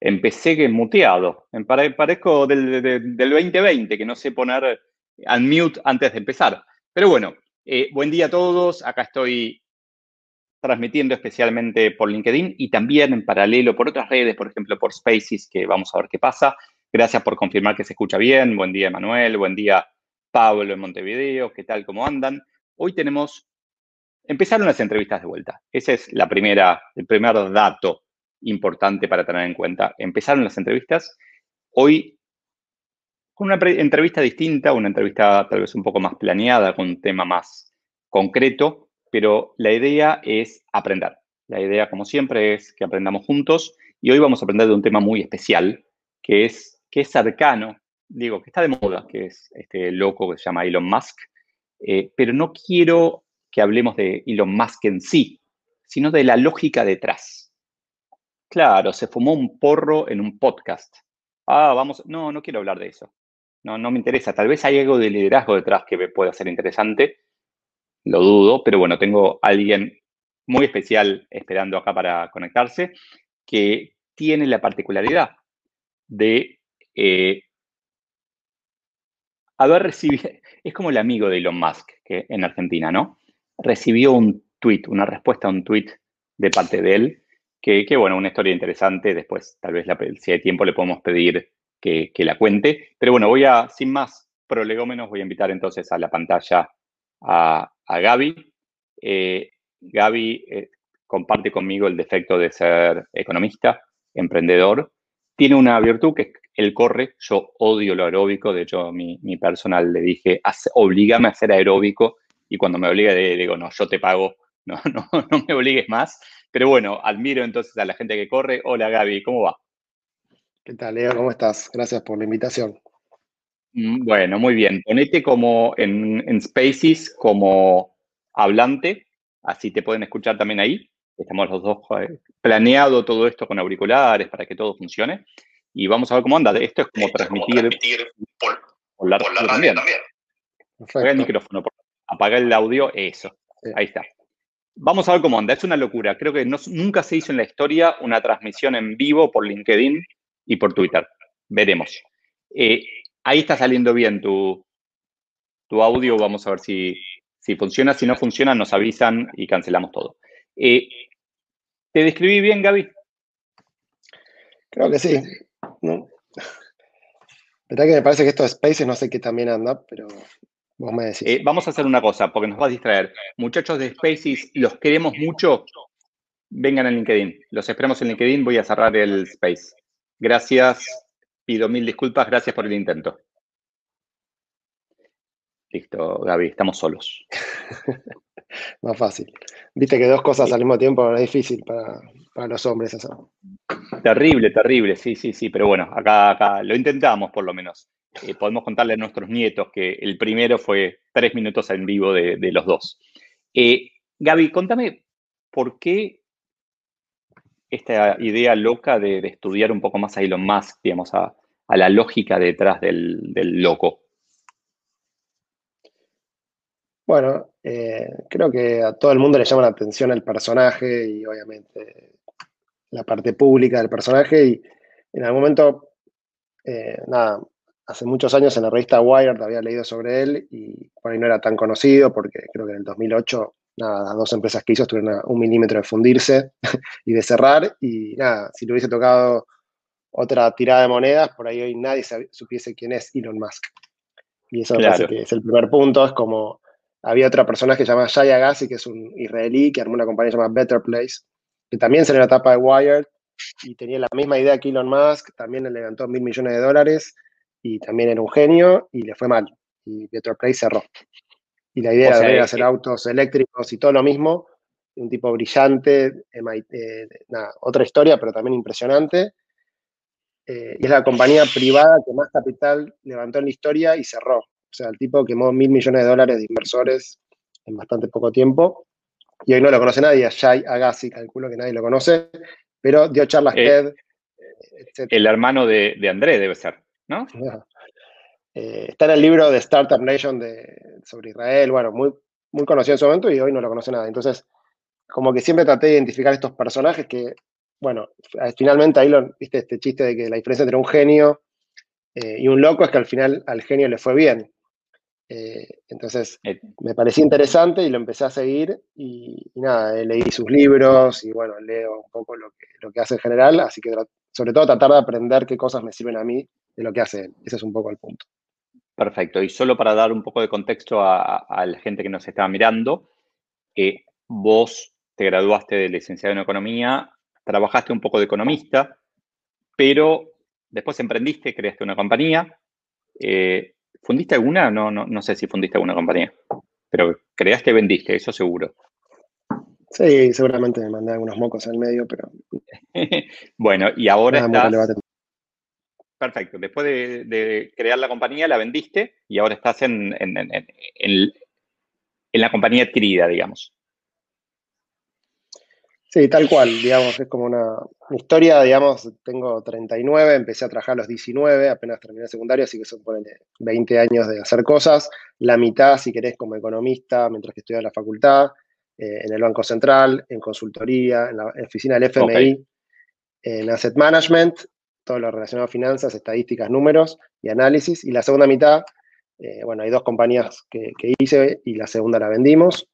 empecé muteado. Parezco del, del, 2020, que no sé poner unmute antes de empezar. Pero bueno, eh, buen día a todos. Acá estoy transmitiendo especialmente por LinkedIn y también en paralelo por otras redes, por ejemplo, por Spaces, que vamos a ver qué pasa. Gracias por confirmar que se escucha bien. Buen día, Manuel. Buen día, Pablo en Montevideo. ¿Qué tal? ¿Cómo andan? Hoy tenemos... Empezaron las entrevistas de vuelta. Ese es la primera, el primer dato importante para tener en cuenta. Empezaron las entrevistas. Hoy con una entrevista distinta, una entrevista tal vez un poco más planeada, con un tema más concreto, pero la idea es aprender. La idea, como siempre, es que aprendamos juntos y hoy vamos a aprender de un tema muy especial, que es, que es cercano, digo, que está de moda, que es este loco que se llama Elon Musk, eh, pero no quiero que hablemos de Elon Musk en sí, sino de la lógica detrás. Claro, se fumó un porro en un podcast. Ah, vamos, no, no quiero hablar de eso. No, no me interesa. Tal vez hay algo de liderazgo detrás que pueda ser interesante. Lo dudo, pero bueno, tengo a alguien muy especial esperando acá para conectarse que tiene la particularidad de eh, haber recibido, es como el amigo de Elon Musk que en Argentina, ¿no? Recibió un tweet, una respuesta a un tweet de parte de él que, bueno, una historia interesante. Después, tal vez, si hay tiempo, le podemos pedir que, la cuente. Pero bueno, voy a, sin más prolegómenos, voy a invitar entonces a la pantalla a, Gaby. Eh, Gaby eh, comparte conmigo el defecto de ser economista, emprendedor. Tiene una virtud que es él corre. Yo odio lo aeróbico. De hecho, mi, mi personal le dije, obligame a ser aeróbico. Y cuando me obliga, le digo, no, yo te pago, no, no, no me obligues más. Pero bueno, admiro entonces a la gente que corre. Hola Gaby, ¿cómo va? ¿Qué tal, Leo? ¿Cómo estás? Gracias por la invitación. Mm, bueno, muy bien. Ponete como en, Spaces como hablante, así te pueden escuchar también ahí. Estamos los dos eh, planeado todo esto con auriculares para que todo funcione. Y vamos a ver cómo anda. Esto es como transmitir, por, la, radio también. Apaga el micrófono, apaga el audio, eso. Ahí está. Vamos a ver cómo anda. Es una locura. Creo que nunca se hizo en la historia una transmisión en vivo por LinkedIn y por Twitter. Veremos. Eh, ahí está saliendo bien tu, audio. Vamos a ver si, si, funciona. Si no funciona, nos avisan y cancelamos todo. Eh, ¿Te describí bien, Gaby? Creo que sí. ¿no? ¿Verdad que me parece que esto de Spaces no sé qué también anda, pero eh, vamos a hacer una cosa, porque nos va a distraer. Muchachos de Spaces, los queremos mucho. Vengan en LinkedIn. Los esperamos en LinkedIn. Voy a cerrar el Space. Gracias. Pido mil disculpas. Gracias por el intento. Listo, Gaby, estamos solos. Más fácil. Viste que dos cosas al mismo tiempo es difícil para, los hombres eso. Terrible, terrible, sí, sí, sí, pero bueno, acá, acá lo intentamos por lo menos. Eh, podemos contarle a nuestros nietos que el primero fue tres minutos en vivo de, los dos. Eh, Gaby, contame, ¿por qué esta idea loca de, estudiar un poco más a Elon Musk, digamos, a, la lógica detrás del, loco? Bueno, eh, creo que a todo el mundo le llama la atención el personaje y obviamente la parte pública del personaje y en algún momento, nada, hace muchos años en la revista Wired había leído sobre él y por ahí no era tan conocido porque creo que en el 2008 nada, las dos empresas que hizo estuvieron a un milímetro de fundirse y de cerrar y nada, si le hubiese tocado otra tirada de monedas, por ahí hoy nadie supiese quién es Elon Musk. Y eso me parece que es el primer punto, es como había otra persona que se llama Jay Agassi, que es un israelí que armó una compañía llamada Better Place, que también salió en la etapa de Wired y tenía la misma idea que Elon Musk, también le levantó mil millones de dólares y también era un genio y le fue mal. Y Place cerró. Y la idea era hacer autos eléctricos y todo lo mismo. Un tipo brillante, eh, otra historia, pero también impresionante. Eh, y es la compañía privada que más capital levantó en la historia y cerró. O sea, el tipo quemó mil millones de dólares de inversores en bastante poco tiempo. Y hoy no lo conoce nadie, a Shai Agassi, calculo que nadie lo conoce, pero dio charlas eh, TED, El hermano de, de André debe ser. ¿No? Eh, está en el libro de Startup Nation de, sobre Israel, bueno, muy, muy conocido en su momento y hoy no lo conoce nada. Entonces, como que siempre traté de identificar estos personajes que bueno, finalmente ahí lo, viste este chiste de que la diferencia entre un genio eh, y un loco es que al final al genio le fue bien. Eh, entonces eh. me pareció interesante y lo empecé a seguir y, nada, leí sus libros y bueno, leo un poco lo que, lo que hace en general, así que sobre todo tratar de aprender qué cosas me sirven a mí de lo que hace él. Ese es un poco el punto. Perfecto. Y solo para dar un poco de contexto a, la gente que nos estaba mirando, eh, vos te graduaste de licenciado en economía, trabajaste un poco de economista, pero después emprendiste, creaste una compañía. Eh, ¿Fundiste alguna? No, no, no sé si fundiste alguna compañía, pero creaste y vendiste, eso seguro. Sí, seguramente me mandé algunos mocos en el medio, pero. bueno, y ahora estás. Perfecto. Después de, crear la compañía, la vendiste y ahora estás en, en, la compañía adquirida, digamos. Sí, tal cual, digamos, es como una, historia, digamos, tengo 39, empecé a trabajar a los 19, apenas terminé el secundario, así que son 20 años de hacer cosas, la mitad, si querés, como economista, mientras que estudiaba en la facultad, eh, en el Banco Central, en consultoría, en la oficina del FMI, en Asset Management, todo lo relacionado a finanzas, estadísticas, números y análisis, y la segunda mitad, eh, bueno, hay dos compañías que, hice y la segunda la vendimos.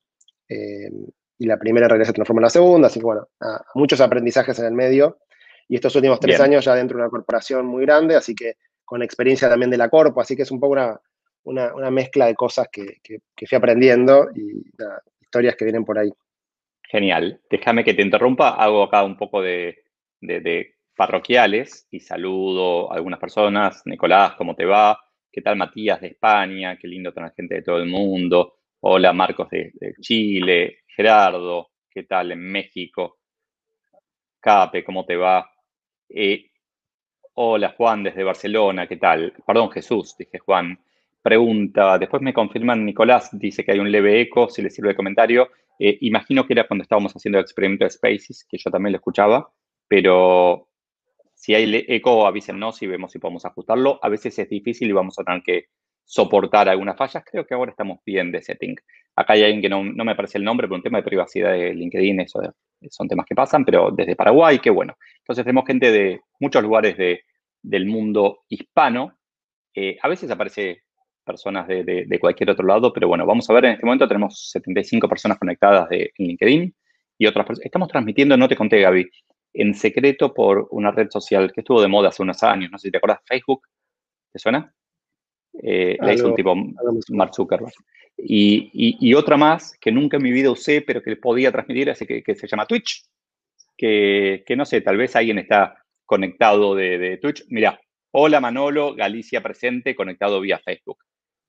Eh, y la primera regresa se transforma en la segunda, así que bueno, muchos aprendizajes en el medio. Y estos últimos tres años ya dentro de una corporación muy grande, así que con experiencia también de la corpo, así que es un poco una, mezcla de cosas que, fui aprendiendo y historias que vienen por ahí. Genial. Déjame que te interrumpa, hago acá un poco de, de parroquiales y saludo a algunas personas. Nicolás, ¿cómo te va? ¿Qué tal Matías de España? Qué lindo tener gente de todo el mundo. Hola Marcos de Chile. Gerardo, ¿qué tal en México? Cape, ¿cómo te va? Eh, hola Juan desde Barcelona, ¿qué tal? Perdón Jesús, dije Juan. Pregunta, después me confirman Nicolás, dice que hay un leve eco, si le sirve de comentario. Eh, imagino que era cuando estábamos haciendo el experimento de Spaces, que yo también lo escuchaba, pero si hay eco, avísennos y vemos si podemos ajustarlo. A veces es difícil y vamos a tener que soportar algunas fallas. Creo que ahora estamos bien de setting. Acá hay alguien que no, me parece el nombre, pero un tema de privacidad de LinkedIn, eso son temas que pasan, pero desde Paraguay, qué bueno. Entonces tenemos gente de muchos lugares del mundo hispano. Eh, a veces aparece personas de, cualquier otro lado, pero bueno, vamos a ver, en este momento tenemos 75 personas conectadas de, en LinkedIn y otras personas. Estamos transmitiendo, no te conté, Gaby, en secreto por una red social que estuvo de moda hace unos años, no sé si te acuerdas, Facebook, ¿te suena? Eh, la hizo un tipo, Mark Zuckerberg. Y, otra más que nunca en mi vida usé, pero que podía transmitir, así que, se llama Twitch. Que, no sé, tal vez alguien está conectado de, Twitch. Mira, hola Manolo, Galicia presente, conectado vía Facebook.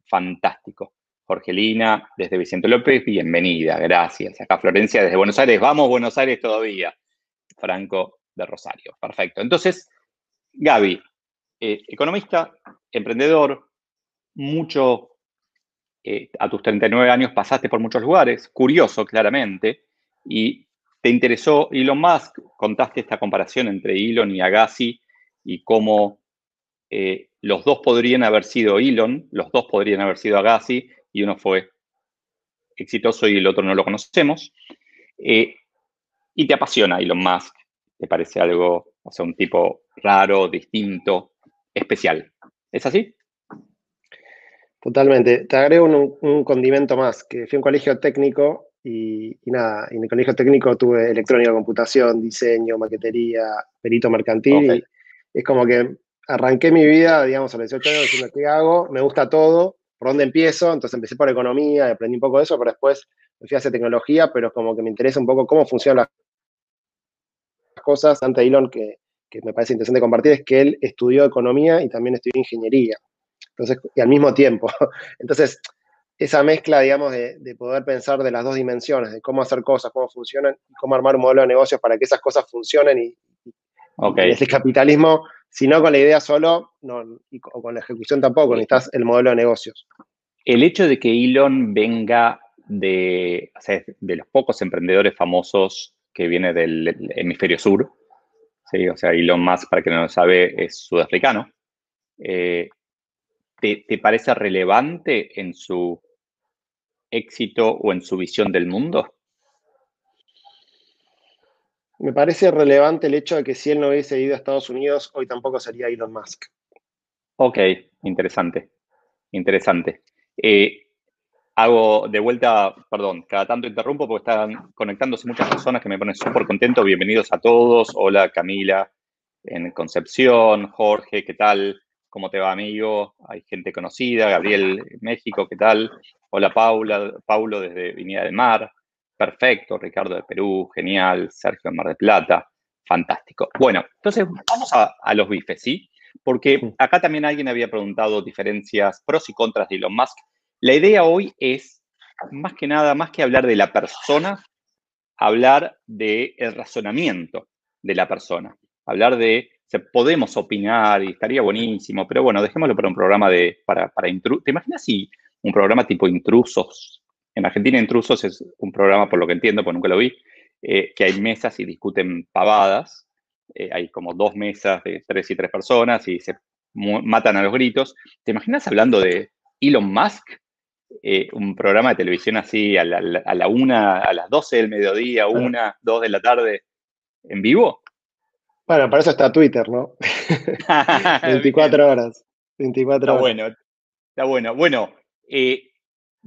Fantástico. Jorgelina, desde Vicente López, bienvenida, gracias. Acá Florencia, desde Buenos Aires, vamos Buenos Aires todavía. Franco de Rosario, perfecto. Entonces, Gaby, eh, economista, emprendedor, mucho eh, a tus 39 años pasaste por muchos lugares, curioso claramente, y te interesó Elon Musk, contaste esta comparación entre Elon y Agassi y cómo eh, los dos podrían haber sido Elon, los dos podrían haber sido Agassi, y uno fue exitoso y el otro no lo conocemos. Eh, y te apasiona Elon Musk, te parece algo, o sea, un tipo raro, distinto, especial. ¿Es así? Totalmente. Te agrego un, condimento más, que fui a un colegio técnico y, nada, en el colegio técnico tuve electrónica, computación, diseño, maquetería, perito mercantil. es como que arranqué mi vida, digamos, a los 18 años diciendo qué hago, me gusta todo, por dónde empiezo. Entonces empecé por economía, aprendí un poco de eso, pero después me fui a hacer tecnología, pero como que me interesa un poco cómo funcionan las cosas. Ante Elon, que, que me parece interesante compartir, es que él estudió economía y también estudió ingeniería. Entonces, y al mismo tiempo. Entonces, esa mezcla, digamos, de, poder pensar de las dos dimensiones, de cómo hacer cosas, cómo funcionan, y cómo armar un modelo de negocios para que esas cosas funcionen y, ese capitalismo, si no con la idea solo, no, o con la ejecución tampoco, necesitas el modelo de negocios. El hecho de que Elon venga de, de los pocos emprendedores famosos que viene del hemisferio sur, ¿sí? o sea, Elon Musk, para quien no lo sabe, es sudafricano, eh, ¿te, parece relevante en su éxito o en su visión del mundo? me parece relevante el hecho de que si él no hubiese ido a Estados Unidos, hoy tampoco sería Elon Musk. Ok, interesante, interesante. Eh, hago de vuelta, perdón, cada tanto interrumpo porque están conectándose muchas personas que me ponen súper contento. Bienvenidos a todos. Hola Camila en Concepción, Jorge, ¿qué tal? ¿Cómo te va, amigo? Hay gente conocida, Gabriel México, ¿qué tal? Hola Paula, Paulo desde Viña del Mar. Perfecto, Ricardo de Perú, genial, Sergio de Mar de Plata, fantástico. Bueno, entonces vamos a, los bifes, ¿sí? Porque acá también alguien había preguntado diferencias, pros y contras de Elon Musk. La idea hoy es, más que nada, más que hablar de la persona, hablar del razonamiento de la persona. Hablar de, podemos opinar y estaría buenísimo, pero bueno, dejémoslo para un programa de, para, para ¿Te imaginas si un programa tipo intrusos en Argentina, Intrusos es un programa, por lo que entiendo, porque nunca lo vi, eh, que hay mesas y discuten pavadas. Eh, hay como dos mesas de tres y tres personas y se matan a los gritos. ¿Te imaginas hablando de Elon Musk? Eh, un programa de televisión así a la, una, a las 12 del mediodía, una, dos de la tarde, en vivo. Bueno, para eso está Twitter, ¿no? 24 horas. 24 está bueno, está bueno. Bueno,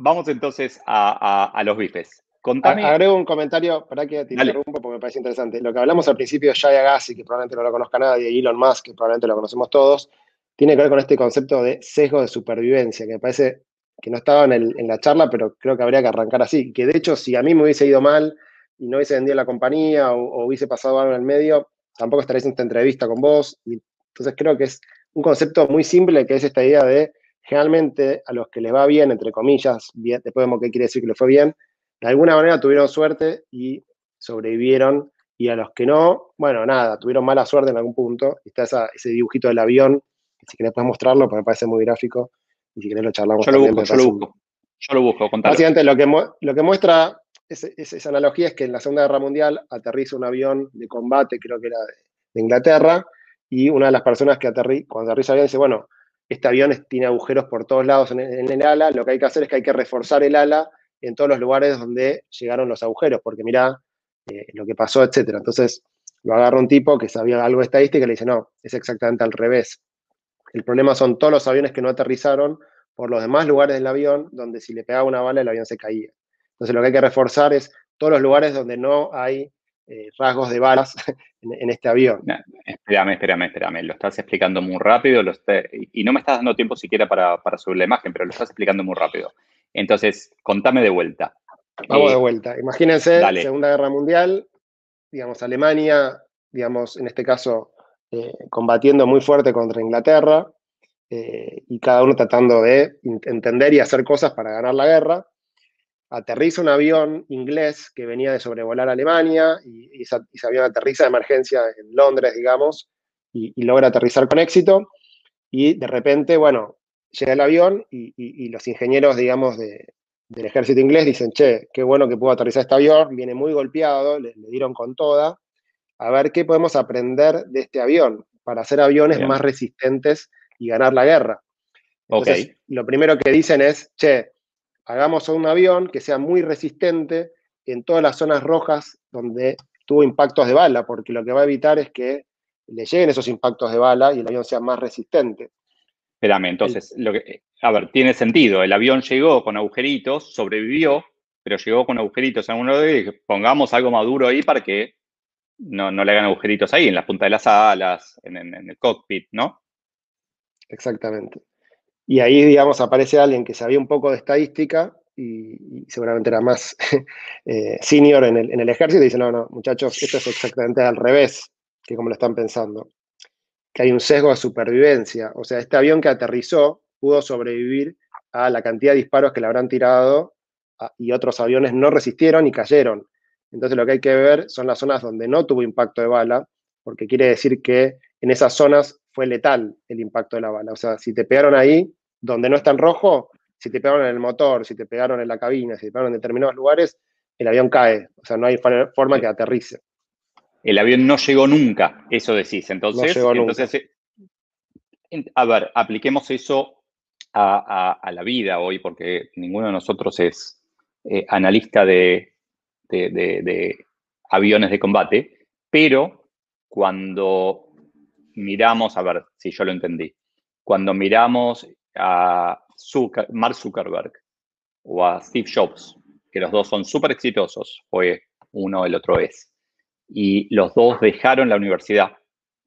Vamos entonces a, los bifes. Contame. Agrego un comentario, para que te interrumpo porque me parece interesante. Lo que hablamos al principio de Jay Agassi, que probablemente no lo conozca nadie, y Elon Musk, que probablemente lo conocemos todos, tiene que ver con este concepto de sesgo de supervivencia, que me parece que no estaba en, la charla, pero creo que habría que arrancar así. Que de hecho, si a mí me hubiese ido mal y no hubiese vendido la compañía o, hubiese pasado algo en el medio, tampoco estaría en esta entrevista con vos. Y, entonces creo que es un concepto muy simple, que es esta idea de generalmente a los que les va bien, entre comillas, bien, después vemos qué quiere decir que les fue bien, de alguna manera tuvieron suerte y sobrevivieron, y a los que no, bueno, nada, tuvieron mala suerte en algún punto. Está ese dibujito del avión, que si querés puedes mostrarlo, porque me parece muy gráfico, y si querés lo charlamos yo también. Lo busco, yo lo busco, yo lo busco, contalo. Básicamente lo que, lo que muestra esa analogía es que en la Segunda Guerra Mundial aterriza un avión de combate, creo que era de, Inglaterra, y una de las personas que aterriza, cuando aterriza el avión dice, bueno, este avión tiene agujeros por todos lados en el, ala, lo que hay que hacer es que hay que reforzar el ala en todos los lugares donde llegaron los agujeros, porque mira eh, lo que pasó, etcétera. Entonces lo agarra un tipo que sabía algo de estadística y le dice, no, es exactamente al revés. El problema son todos los aviones que no aterrizaron por los demás lugares del avión donde si le pegaba una bala el avión se caía. Entonces lo que hay que reforzar es todos los lugares donde no hay eh, rasgos de balas en, este avión. espérame, espérame, espérame. Lo estás explicando muy rápido y no me estás dando tiempo siquiera para, subir la imagen, pero lo estás explicando muy rápido. Entonces, contame de vuelta. Vamos de eh, vuelta. Imagínense, Segunda Guerra Mundial, digamos, Alemania, digamos, en este caso, eh, combatiendo muy fuerte contra Inglaterra, y cada uno tratando de entender y hacer cosas para ganar la guerra aterriza un avión inglés que venía de sobrevolar Alemania y, ese avión aterriza de emergencia en Londres, digamos, y, logra aterrizar con éxito. Y de repente, bueno, llega el avión y, los ingenieros, digamos, del ejército inglés dicen, che, qué bueno que pudo aterrizar este avión, viene muy golpeado, le, dieron con toda, a ver qué podemos aprender de este avión para hacer aviones más resistentes y ganar la guerra. Entonces, lo primero que dicen es, che, hagamos un avión que sea muy resistente en todas las zonas rojas donde tuvo impactos de bala, porque lo que va a evitar es que le lleguen esos impactos de bala y el avión sea más resistente. Espérame, entonces, lo que, a ver, tiene sentido. El avión llegó con agujeritos, sobrevivió, pero llegó con agujeritos en uno de ellos. Pongamos algo maduro ahí para que no, le hagan agujeritos ahí, en la punta de las alas, en el cockpit, ¿no? Exactamente. Y ahí, digamos, aparece alguien que sabía un poco de estadística y, seguramente era más eh, senior en el, ejército y dice, no, no, muchachos, esto es exactamente al revés que como lo están pensando. Que hay un sesgo de supervivencia. O sea, este avión que aterrizó pudo sobrevivir a la cantidad de disparos que le habrán tirado y otros aviones no resistieron y cayeron. Entonces lo que hay que ver son las zonas donde no tuvo impacto de bala, porque quiere decir que en esas zonas fue letal el impacto de la bala. O sea, si te pegaron ahí, donde no está en rojo, si te pegaron en el motor, si te pegaron en la cabina, si te pegaron en determinados lugares, el avión cae. O sea, no hay forma que aterrice. El avión no llegó nunca, eso decís. Entonces, entonces eh, a ver, apliquemos eso a, la vida hoy, porque ninguno de nosotros es eh, analista de, aviones de combate. Pero cuando miramos, a ver si yo lo entendí, cuando miramos a Mark Zuckerberg o a Steve Jobs, que los dos son súper exitosos, fue uno, el otro es, y los dos dejaron la universidad.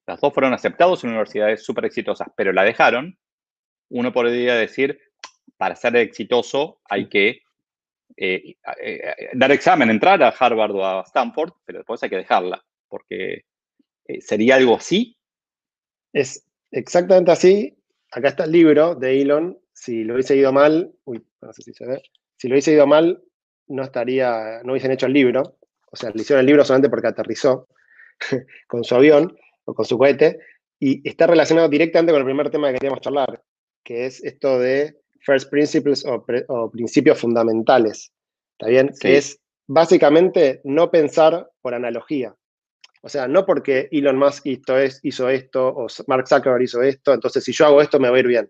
Los dos fueron aceptados en universidades súper exitosas, pero la dejaron. Uno podría decir, para ser exitoso hay que eh, eh, dar examen, entrar a Harvard o a Stanford, pero después hay que dejarla, porque eh, sería algo así. Es exactamente así. Acá está el libro de Elon. Si lo hubiese ido mal, uy, no sé si se ve. Si lo hubiese ido mal, no estaría, no hubiesen hecho el libro. O sea, le hicieron el libro solamente porque aterrizó con su avión o con su cohete. Y está relacionado directamente con el primer tema que queríamos charlar, que es esto de first principles o, principios fundamentales. ¿Está bien? Que es básicamente no pensar por analogía. O sea, no porque Elon Musk hizo, hizo esto o Mark Zuckerberg hizo esto, entonces si yo hago esto me va a ir bien.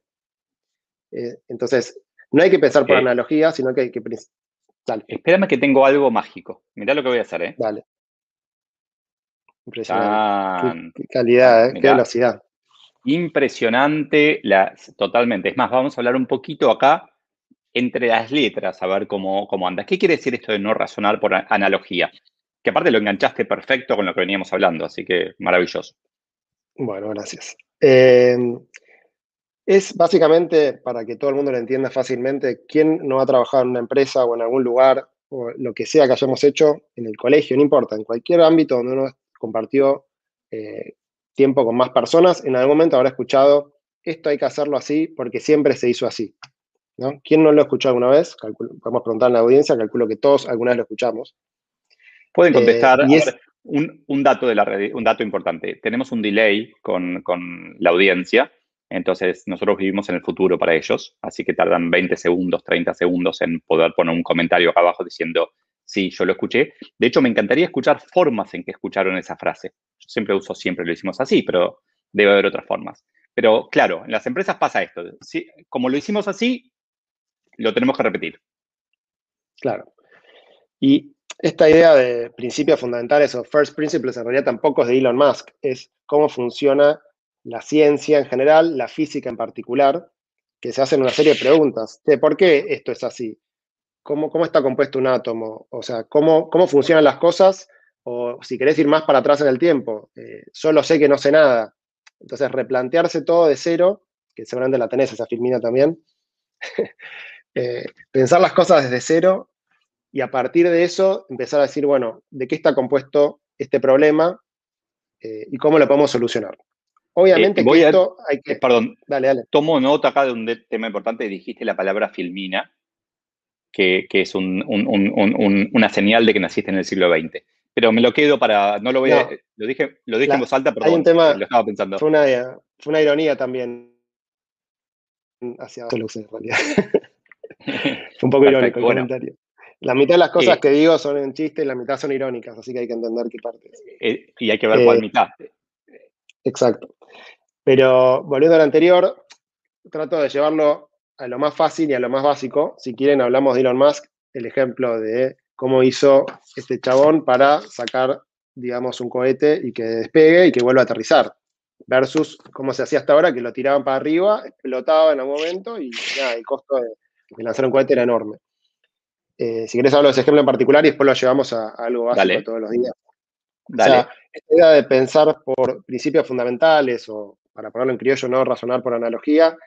Eh, entonces, no hay que pensar por analogía, sino que hay que... Dale. Espérame que tengo algo mágico. Mirá lo que voy a hacer, ¿eh? Dale. Impresionante. Qué, calidad, ¿eh? qué velocidad. Impresionante, la, totalmente. Es más, vamos a hablar un poquito acá entre las letras, a ver cómo, cómo anda. ¿Qué quiere decir esto de no razonar por analogía? Que aparte lo enganchaste perfecto con lo que veníamos hablando, así que maravilloso. Bueno, gracias. Eh, es básicamente, para que todo el mundo lo entienda fácilmente, quién no ha trabajado en una empresa o en algún lugar, o lo que sea que hayamos hecho en el colegio, no importa, en cualquier ámbito donde uno compartió eh, tiempo con más personas, en algún momento habrá escuchado, esto hay que hacerlo así porque siempre se hizo así. ¿no? ¿Quién no lo escuchó alguna vez? podemos preguntar en la audiencia, calculo que todos alguna vez lo escuchamos. Pueden contestar. Eh, un, dato de la un dato importante. Tenemos un delay con, con, la audiencia, entonces nosotros vivimos en el futuro para ellos, así que tardan 20 segundos, 30 segundos en poder poner un comentario acá abajo diciendo Sí, yo lo escuché. De hecho, me encantaría escuchar formas en que escucharon esa frase. Yo siempre uso, siempre lo hicimos así, pero debe haber otras formas. Pero claro, en las empresas pasa esto. Como lo hicimos así, lo tenemos que repetir. Claro. Y esta idea de principios fundamentales o first principles en realidad tampoco es de Elon Musk, es cómo funciona la ciencia en general, la física en particular, que se hacen una serie de preguntas. De ¿Por qué esto es así? cómo, está compuesto un átomo, o sea, cómo, cómo funcionan las cosas, o si querés ir más para atrás en el tiempo, eh, solo sé que no sé nada. Entonces, replantearse todo de cero, que seguramente la tenés esa filmina también, eh, pensar las cosas desde cero y a partir de eso empezar a decir, bueno, ¿de qué está compuesto este problema eh, y cómo lo podemos solucionar? Obviamente que esto hay que... Perdón, dale, dale. tomo nota acá de un tema importante, dijiste la palabra filmina que, es una señal de que naciste en el siglo XX. Pero me lo quedo para, no lo voy a, lo dije, lo dije en voz alta, perdón, hay un tema, lo estaba pensando. Fue una, fue una ironía también hacia en realidad. fue un poco irónico el comentario. La mitad de las cosas que digo son en chiste y la mitad son irónicas, así que hay que entender qué parte. Eh, y hay que ver cuál eh, mitad. Exacto. Pero volviendo al anterior, trato de llevarlo a lo más fácil y a lo más básico. Si quieren, hablamos de Elon Musk, el ejemplo de cómo hizo este chabón para sacar, digamos, un cohete y que despegue y que vuelva a aterrizar. Versus cómo se hacía hasta ahora, que lo tiraban para arriba, explotaba en algún momento y nada, el costo de, lanzar un cohete era enorme. Eh, si querés hablo de ese ejemplo en particular y después lo llevamos a, algo básico todos los días. Dale. O sea, esta idea de pensar por principios fundamentales o, para ponerlo en criollo, no razonar por analogía,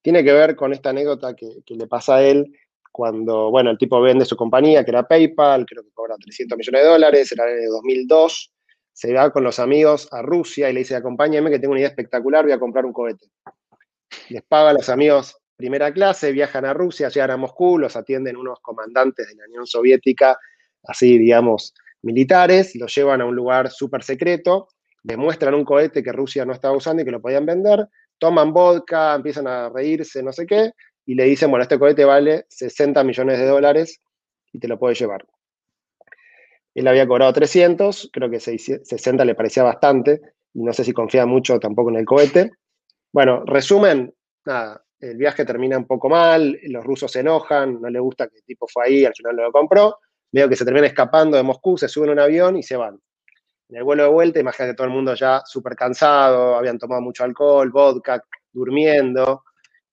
tiene que ver con esta anécdota que, le pasa a él cuando, bueno, el tipo vende su compañía, que era PayPal, creo que cobra 300 millones de dólares, era en el 2002, se va con los amigos a Rusia y le dice, acompáñame que tengo una idea espectacular, voy a comprar un cohete. Les paga a los amigos primera clase, viajan a Rusia, llegan a Moscú, los atienden unos comandantes de la Unión Soviética, así, digamos, militares, los llevan a un lugar súper secreto, les muestran un cohete que Rusia no estaba usando y que lo podían vender, toman vodka, empiezan a reírse, no sé qué, y le dicen, bueno, este cohete vale 60 millones de dólares y te lo puedes llevar. Él había cobrado 300, creo que 60 le parecía bastante, y no sé si confía mucho tampoco en el cohete. Bueno, resumen, nada, el viaje termina un poco mal, los rusos se enojan, no le gusta que el tipo fue ahí, al final no lo compró, veo que se termina escapando de Moscú, se suben a un avión y se van. En el vuelo de vuelta, imagínate todo el mundo ya súper cansado, habían tomado mucho alcohol, vodka, durmiendo,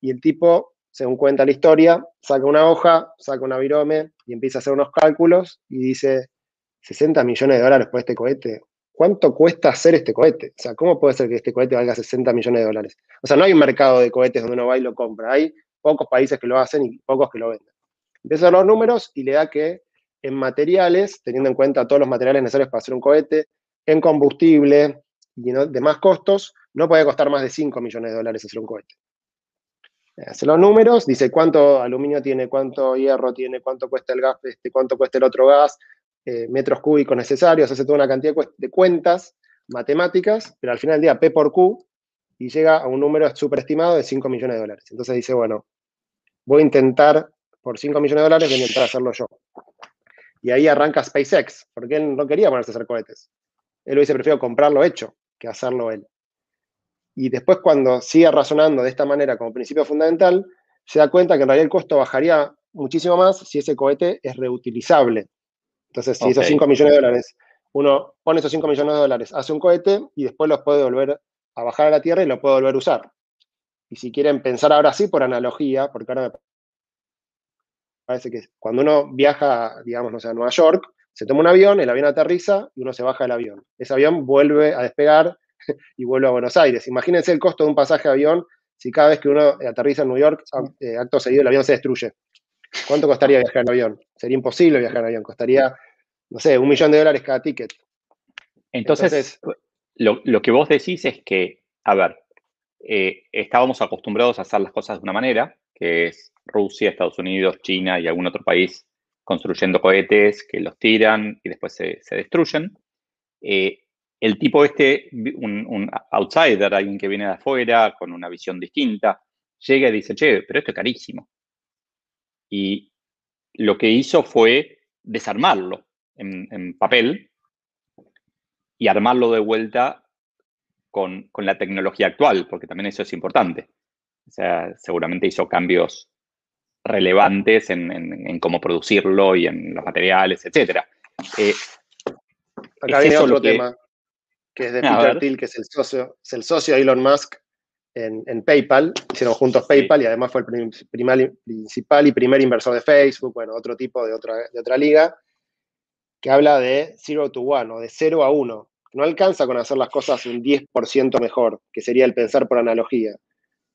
y el tipo, según cuenta la historia, saca una hoja, saca una virome y empieza a hacer unos cálculos y dice, 60 millones de dólares por este cohete. ¿Cuánto cuesta hacer este cohete? O sea, ¿cómo puede ser que este cohete valga 60 millones de dólares? O sea, no hay un mercado de cohetes donde uno va y lo compra. Hay pocos países que lo hacen y pocos que lo venden. Empieza a los números y le da que en materiales, teniendo en cuenta todos los materiales necesarios para hacer un cohete, en combustible y demás costos, no puede costar más de 5 millones de dólares hacer un cohete. Hace los números, dice cuánto aluminio tiene, cuánto hierro tiene, cuánto cuesta el gas, este, cuánto cuesta el otro gas, eh, metros cúbicos necesarios, hace toda una cantidad de cuentas matemáticas, pero al final del día P por Q y llega a un número superestimado de 5 millones de dólares. Entonces dice, bueno, voy a intentar por 5 millones de dólares, voy a intentar hacerlo yo. Y ahí arranca SpaceX, porque él no quería ponerse a hacer cohetes. Él lo dice, prefiero comprarlo hecho que hacerlo él. Y después cuando sigue razonando de esta manera como principio fundamental, se da cuenta que en realidad el costo bajaría muchísimo más si ese cohete es reutilizable. Entonces, si esos 5 millones de dólares, uno pone esos 5 millones de dólares, hace un cohete y después los puede volver a bajar a la Tierra y lo puede volver a usar. Y si quieren pensar ahora sí por analogía, porque ahora me parece que cuando uno viaja, digamos, no sé, a Nueva York, se toma un avión, el avión aterriza y uno se baja del avión. Ese avión vuelve a despegar y vuelve a Buenos Aires. Imagínense el costo de un pasaje de avión si cada vez que uno aterriza en New York, eh, acto seguido, el avión se destruye. ¿Cuánto costaría viajar en avión? Sería imposible viajar en avión. Costaría, no sé, un millón de dólares cada ticket. Entonces, lo, que vos decís es que, a ver, eh, estábamos acostumbrados a hacer las cosas de una manera, que es Rusia, Estados Unidos, China y algún otro país construyendo cohetes que los tiran y después se, destruyen. Eh, el tipo este, un, outsider, alguien que viene de afuera con una visión distinta, llega y dice, che, pero esto es carísimo. Y lo que hizo fue desarmarlo en, papel y armarlo de vuelta con, con, la tecnología actual, porque también eso es importante. O sea, seguramente hizo cambios relevantes en, cómo producirlo y en los materiales, etc. Eh, Acá viene otro tema, que es de Peter Thiel, que es el socio, es el socio de Elon Musk en, PayPal. Hicieron juntos PayPal y además fue el principal y primer inversor de Facebook, bueno, otro tipo de otra, de otra liga, que habla de zero to one o de 0 a 1. No alcanza con hacer las cosas un 10% mejor, que sería el pensar por analogía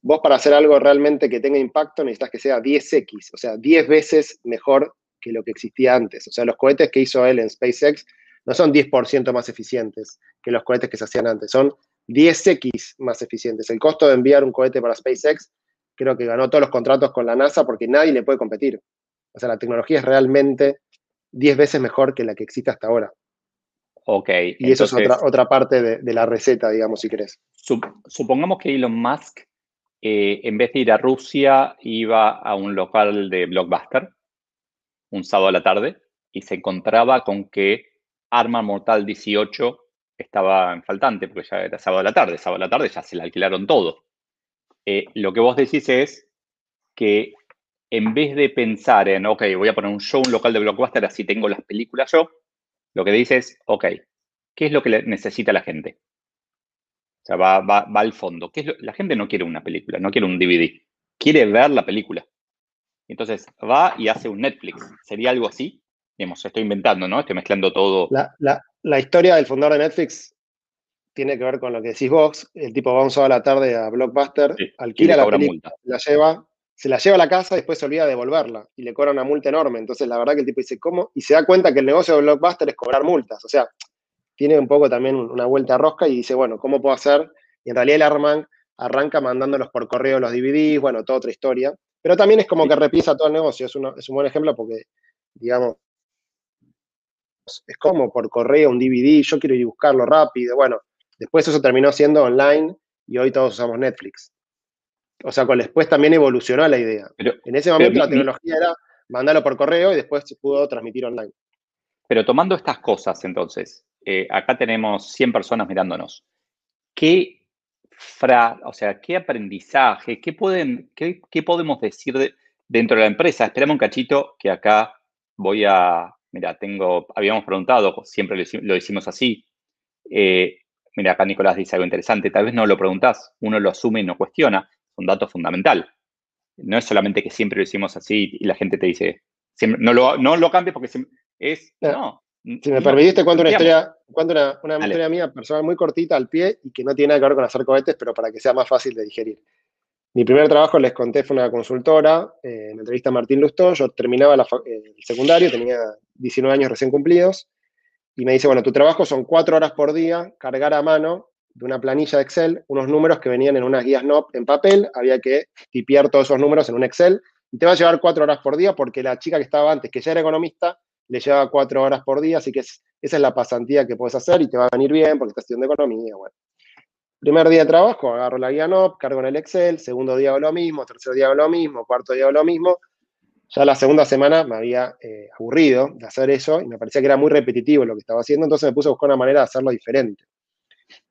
vos para hacer algo realmente que tenga impacto necesitas que sea 10x, o sea, 10 veces mejor que lo que existía antes. O sea, los cohetes que hizo él en SpaceX no son 10% más eficientes que los cohetes que se hacían antes, son 10x más eficientes. El costo de enviar un cohete para SpaceX creo que ganó todos los contratos con la NASA porque nadie le puede competir. O sea, la tecnología es realmente 10 veces mejor que la que existe hasta ahora. Ok. Y eso es otra, otra parte de, la receta, digamos, si querés. supongamos que Elon Musk eh, en vez de ir a Rusia, iba a un local de Blockbuster un sábado a la tarde y se encontraba con que Arma Mortal 18 estaba en faltante porque ya era sábado a la tarde. Sábado a la tarde ya se le alquilaron todo. Eh, lo que vos decís es que en vez de pensar en, ok, voy a poner un show, un local de Blockbuster, así tengo las películas yo, lo que dices es, ok, ¿qué es lo que necesita la gente? O sea, va, va, va al fondo. ¿Qué la gente no quiere una película, no quiere un DVD. Quiere ver la película. Entonces va y hace un Netflix. ¿Sería algo así? Digamos, estoy inventando, ¿no? Estoy mezclando todo. La, historia del fundador de Netflix tiene que ver con lo que decís vos. El tipo va un sábado a la tarde a Blockbuster, alquila la película, la lleva, se la lleva a la casa y después se olvida de devolverla y le cobra una multa enorme. Entonces, la verdad que el tipo dice, ¿cómo? Y se da cuenta que el negocio de Blockbuster es cobrar multas. O sea, tiene un poco también una vuelta a rosca y dice, bueno, ¿cómo puedo hacer? Y en realidad el Arman arranca mandándolos por correo los DVDs, bueno, toda otra historia. Pero también es como que repiensa todo el negocio, es, es un buen ejemplo porque, digamos, es como por correo un DVD, yo quiero ir a buscarlo rápido, bueno, después eso terminó siendo online y hoy todos usamos Netflix. O sea, con después también evolucionó la idea. en ese momento la tecnología era mandarlo por correo y después se pudo transmitir online. Pero tomando estas cosas, entonces, eh, acá tenemos 100 personas mirándonos. ¿Qué, fra, o sea, ¿qué aprendizaje, qué, pueden, qué, podemos decir dentro de la empresa? Esperamos un cachito que acá voy a, mira, tengo, habíamos preguntado, siempre lo, hicimos así, Eh, mira, acá Nicolás dice algo interesante, tal vez no lo preguntás, uno lo asume y no cuestiona, es un dato fundamental. No es solamente que siempre lo hicimos así y la gente te dice, no, lo, no lo cambies porque es, no. Si me permitiste, cuento una historia, cuento una, una historia mía personal muy cortita al pie y que no tiene nada que ver con hacer cohetes, pero para que sea más fácil de digerir. Mi primer trabajo, les conté, fue una consultora, eh, en la entrevista a Martín Lustó, yo terminaba eh, el secundario, tenía 19 años recién cumplidos, y me dice, bueno, tu trabajo son cuatro horas por día, cargar a mano de una planilla de Excel unos números que venían en unas guías NOP en papel, había que tipear todos esos números en un Excel, y te va a llevar cuatro horas por día porque la chica que estaba antes, que ya era economista, le llevaba cuatro horas por día, así que esa es la pasantía que puedes hacer y te va a venir bien porque estás estudiando economía, bueno. Primer día de trabajo, agarro la guía NOP, cargo en el Excel, segundo día hago lo mismo, tercer día hago lo mismo, cuarto día hago lo mismo. Ya la segunda semana me había eh, aburrido de hacer eso y me parecía que era muy repetitivo lo que estaba haciendo, entonces me puse a buscar una manera de hacerlo diferente.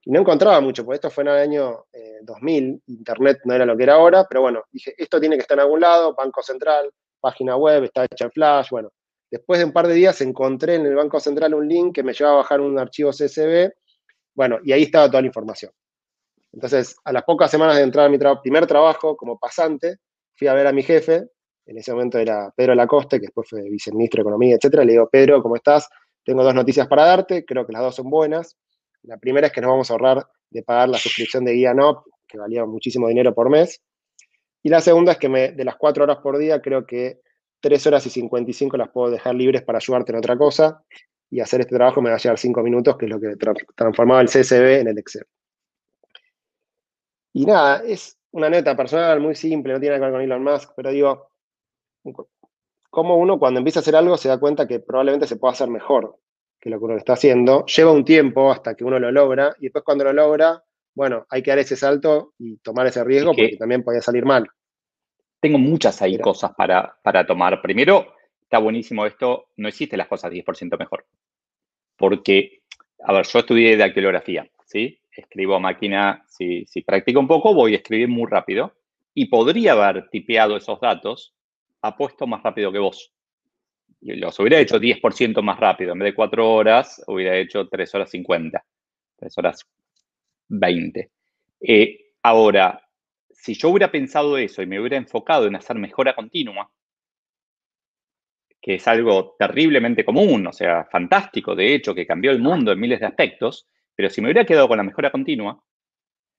Y no encontraba mucho, porque esto fue en el año 2000, eh, Internet no era lo que era ahora, pero bueno, dije, esto tiene que estar en algún lado, Banco Central, página web, está hecha en Flash, bueno. Después de un par de días encontré en el Banco Central un link que me llevaba a bajar un archivo CSV, bueno, y ahí estaba toda la información. Entonces, a las pocas semanas de entrar a mi primer trabajo como pasante, fui a ver a mi jefe, en ese momento era Pedro Lacoste, que después fue viceministro de Economía, etcétera. Le digo, Pedro, ¿cómo estás? Tengo dos noticias para darte, creo que las dos son buenas. La primera es que nos vamos a ahorrar de pagar la suscripción de Guía NOP, que valía muchísimo dinero por mes. Y la segunda es que de las cuatro horas por día, creo que tres horas y 55 las puedo dejar libres para ayudarte en otra cosa. Y hacer este trabajo me va a llevar cinco minutos, que es lo que transformaba el CSV en el Excel. Y nada, es una neta personal muy simple, no tiene nada que ver con Elon Musk, pero digo, como uno cuando empieza a hacer algo se da cuenta que probablemente se puede hacer mejor que lo que uno está haciendo. Lleva un tiempo hasta que uno lo logra y después cuando lo logra, bueno, hay que dar ese salto y tomar ese riesgo porque también podía salir mal. Tengo muchas ahí cosas para, para tomar. Primero, está buenísimo esto, no existen las cosas 10% mejor. Porque, a ver, yo estudié dactilografía, ¿sí? escribo a máquina, si, si practico un poco, voy a escribir muy rápido y podría haber tipeado esos datos a puesto más rápido que vos. Los hubiera hecho 10% más rápido. En vez de 4 horas, hubiera hecho 3 horas 50, 3 horas 20. Eh, ahora, si yo hubiera pensado eso y me hubiera enfocado en hacer mejora continua, que es algo terriblemente común, o sea, fantástico, de hecho, que cambió el mundo en miles de aspectos, pero si me hubiera quedado con la mejora continua,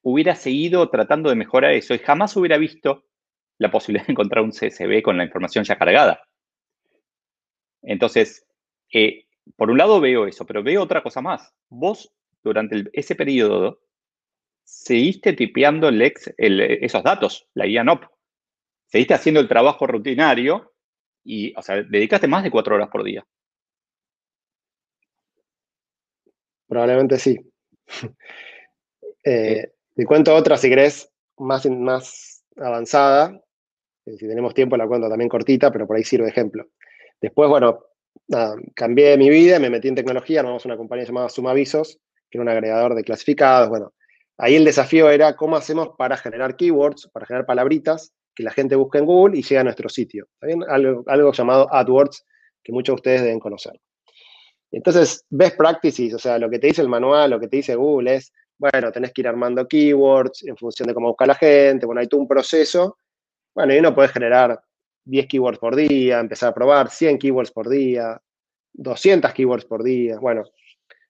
hubiera seguido tratando de mejorar eso y jamás hubiera visto la posibilidad de encontrar un CSV con la información ya cargada. Entonces, eh, por un lado veo eso, pero veo otra cosa más. Vos, durante ese periodo, seguiste tipeando el ex, esos datos, la IANOP. Seguiste haciendo el trabajo rutinario y, o sea, dedicaste más de cuatro horas por día. Probablemente sí. Eh, te cuento otra, si querés, más, más avanzada. Eh, si tenemos tiempo, la cuento también cortita, pero por ahí sirve de ejemplo. Después, bueno, cambié mi vida, me metí en tecnología, armamos una compañía llamada Sumavisos, que era un agregador de clasificados. Bueno, ahí el desafío era cómo hacemos para generar keywords, para generar palabritas que la gente busque en Google y llegue a nuestro sitio. Algo, algo llamado AdWords, que muchos de ustedes deben conocer. Entonces, best practices, o sea, lo que te dice el manual, lo que te dice Google es, bueno, tenés que ir armando keywords en función de cómo busca la gente, bueno, hay todo un proceso. Bueno, y uno puede generar 10 keywords por día, empezar a probar 100 keywords por día, 200 keywords por día. Bueno,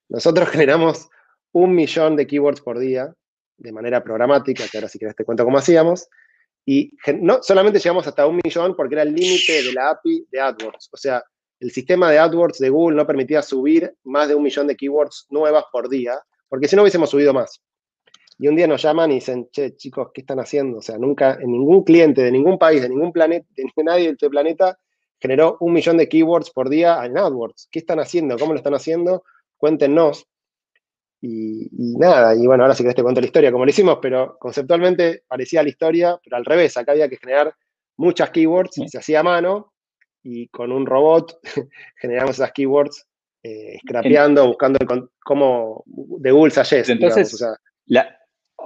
nosotros generamos un millón de keywords por día de manera programática, que ahora si querés te cuento cómo hacíamos, y no solamente llegamos hasta un millón porque era el límite de la API de AdWords. O sea, el sistema de AdWords de Google no permitía subir más de un millón de keywords nuevas por día, porque si no hubiésemos subido más. Y un día nos llaman y dicen, che, chicos, ¿qué están haciendo? O sea, nunca en ningún cliente de ningún país, de ningún planeta, de nadie de este planeta generó un millón de keywords por día en AdWords. ¿Qué están haciendo? ¿Cómo lo están haciendo? Cuéntenos. Y, nada, y bueno, ahora sí que te cuento la historia como lo hicimos, pero conceptualmente parecía la historia, pero al revés, acá había que generar muchas keywords, se hacía a mano, y con un robot generamos esas keywords eh, scrapeando, buscando cómo de Google Yes. Entonces,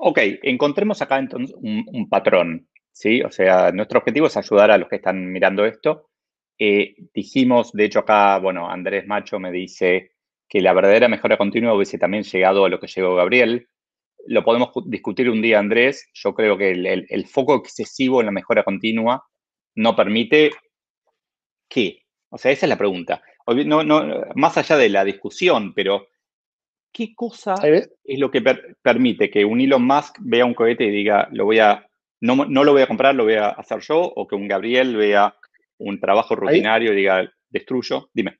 ok, encontremos acá entonces un, patrón, ¿sí? O sea, nuestro objetivo es ayudar a los que están mirando esto. Eh, dijimos, de hecho acá, bueno, Andrés Macho me dice, que la verdadera mejora continua hubiese también llegado a lo que llegó Gabriel. Lo podemos discutir un día, Andrés. Yo creo que el, foco excesivo en la mejora continua no permite qué. O sea, esa es la pregunta. No, no, más allá de la discusión, pero ¿qué cosa es lo que permite que un Elon Musk vea un cohete y diga, lo voy a, no, no, lo voy a comprar, lo voy a hacer yo? O que un Gabriel vea un trabajo rutinario y diga, destruyo. Dime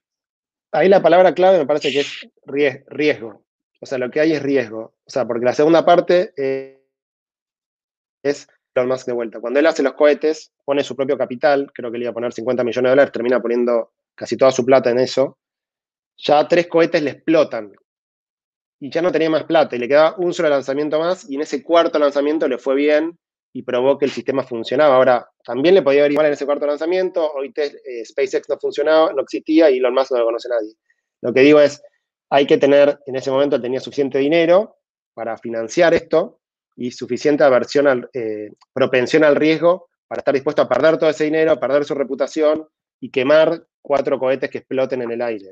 ahí la palabra clave me parece que es riesgo. O sea, lo que hay es riesgo. O sea, porque la segunda parte es Elon Musk de vuelta. Cuando él hace los cohetes, pone su propio capital, creo que le iba a poner 50 millones de dólares, termina poniendo casi toda su plata en eso. Ya tres cohetes le explotan. Y ya no tenía más plata y le quedaba un solo lanzamiento más y en ese cuarto lanzamiento le fue bien y probó que el sistema funcionaba. Ahora, también le podía ver igual en ese cuarto lanzamiento, hoy eh, SpaceX no funcionaba, no existía y Elon Musk no lo conoce nadie. Lo que digo es, hay que tener, en ese momento tenía suficiente dinero para financiar esto y suficiente aversión, al, eh, propensión al riesgo para estar dispuesto a perder todo ese dinero, perder su reputación y quemar cuatro cohetes que exploten en el aire.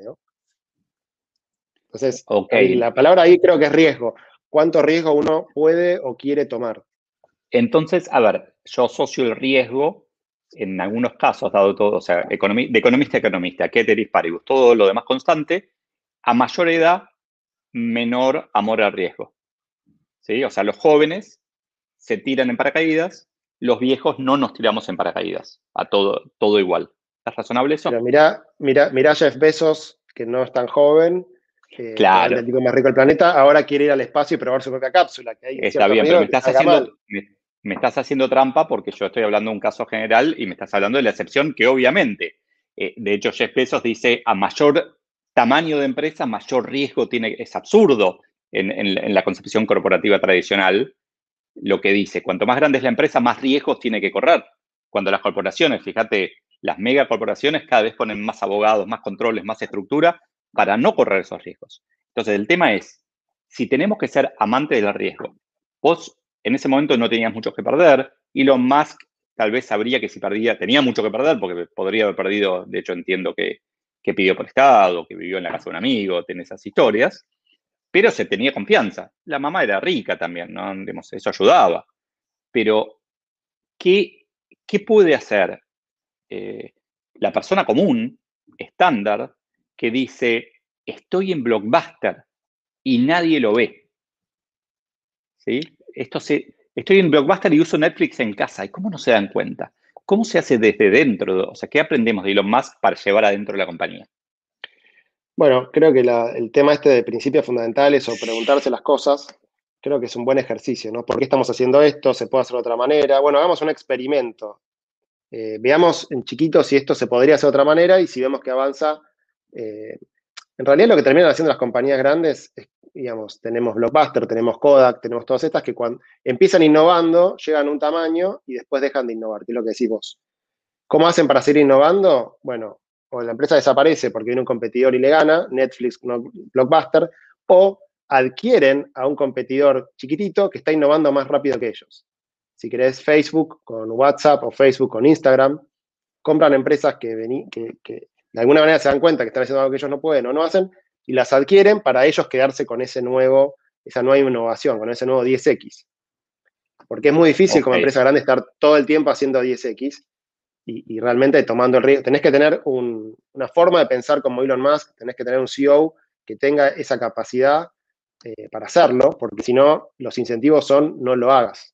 Entonces, la palabra ahí creo que es riesgo. ¿Cuánto riesgo uno puede o quiere tomar? Entonces, a ver, yo asocio el riesgo en algunos casos, dado todo, o sea, de economista a economista, que teris paribus, todo lo demás constante, a mayor edad, menor amor al riesgo. ¿Sí? O sea, los jóvenes se tiran en paracaídas, los viejos no nos tiramos en paracaídas, a todo, todo igual. ¿Es razonable eso? Pero mira, mira, mira Jeff Bezos, que no es tan joven, que claro. el tipo más rico del planeta, ahora quiere ir al espacio y probar su propia cápsula. Está bien, pero me estás haciendo, me estás haciendo trampa porque yo estoy hablando de un caso general y me estás hablando de la excepción que obviamente, eh, de hecho Jeff Bezos dice, a mayor tamaño de empresa, mayor riesgo tiene, es absurdo en, la concepción corporativa tradicional lo que dice, cuanto más grande es la empresa, más riesgos tiene que correr. Cuando las corporaciones, fíjate, las megacorporaciones cada vez ponen más abogados, más controles, más estructura para no correr esos riesgos. Entonces, el tema es, si tenemos que ser amantes del riesgo, vos en ese momento no tenías mucho que perder. Elon Musk tal vez sabría que si perdía, tenía mucho que perder, porque podría haber perdido, de hecho entiendo que, que pidió prestado, que vivió en la casa de un amigo, tiene esas historias, pero se tenía confianza. La mamá era rica también, ¿no? eso ayudaba. Pero, ¿qué, qué puede hacer eh, la persona común, estándar, que dice, estoy en Blockbuster y nadie lo ve? ¿Sí? esto se, estoy en Blockbuster y uso Netflix en casa. ¿Y cómo no se dan cuenta? ¿Cómo se hace desde dentro? O sea, ¿qué aprendemos de Elon Musk para llevar adentro de la compañía? Bueno, creo que el tema este de principios fundamentales o preguntarse las cosas, creo que es un buen ejercicio, ¿no? ¿Por qué estamos haciendo esto? ¿Se puede hacer de otra manera? Bueno, hagamos un experimento. Eh, veamos en chiquito si esto se podría hacer de otra manera y si vemos que avanza. Eh, en realidad lo que terminan haciendo las compañías grandes es digamos, tenemos Blockbuster, tenemos Kodak, tenemos todas estas que cuando empiezan innovando, llegan a un tamaño y después dejan de innovar, que es lo que decís vos. ¿Cómo hacen para seguir innovando? Bueno, o la empresa desaparece porque viene un competidor y le gana, Netflix, Blockbuster, o adquieren a un competidor chiquitito que está innovando más rápido que ellos. Si querés Facebook con WhatsApp o Facebook con Instagram, compran empresas que, que, que de alguna manera se dan cuenta que están haciendo algo que ellos no pueden o no hacen, y las adquieren para ellos quedarse con ese nuevo, esa nueva innovación, con ese nuevo 10X. Porque es muy difícil como empresa grande estar todo el tiempo haciendo 10X y, realmente tomando el riesgo. Tenés que tener una forma de pensar como Elon Musk, tenés que tener un CEO que tenga esa capacidad eh, para hacerlo, porque si no, los incentivos son no lo hagas.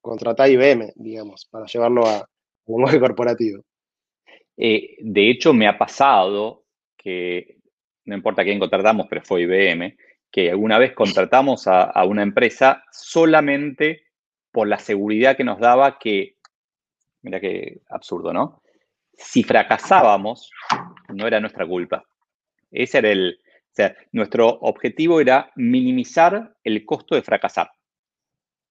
Contratá IBM, digamos, para llevarlo a un lenguaje corporativo. Eh, de hecho, me ha pasado que no importa quién contratamos, pero fue IBM, que alguna vez contratamos a, una empresa solamente por la seguridad que nos daba que, mira qué absurdo, ¿no? Si fracasábamos, no era nuestra culpa. Ese era el, o sea, nuestro objetivo era minimizar el costo de fracasar.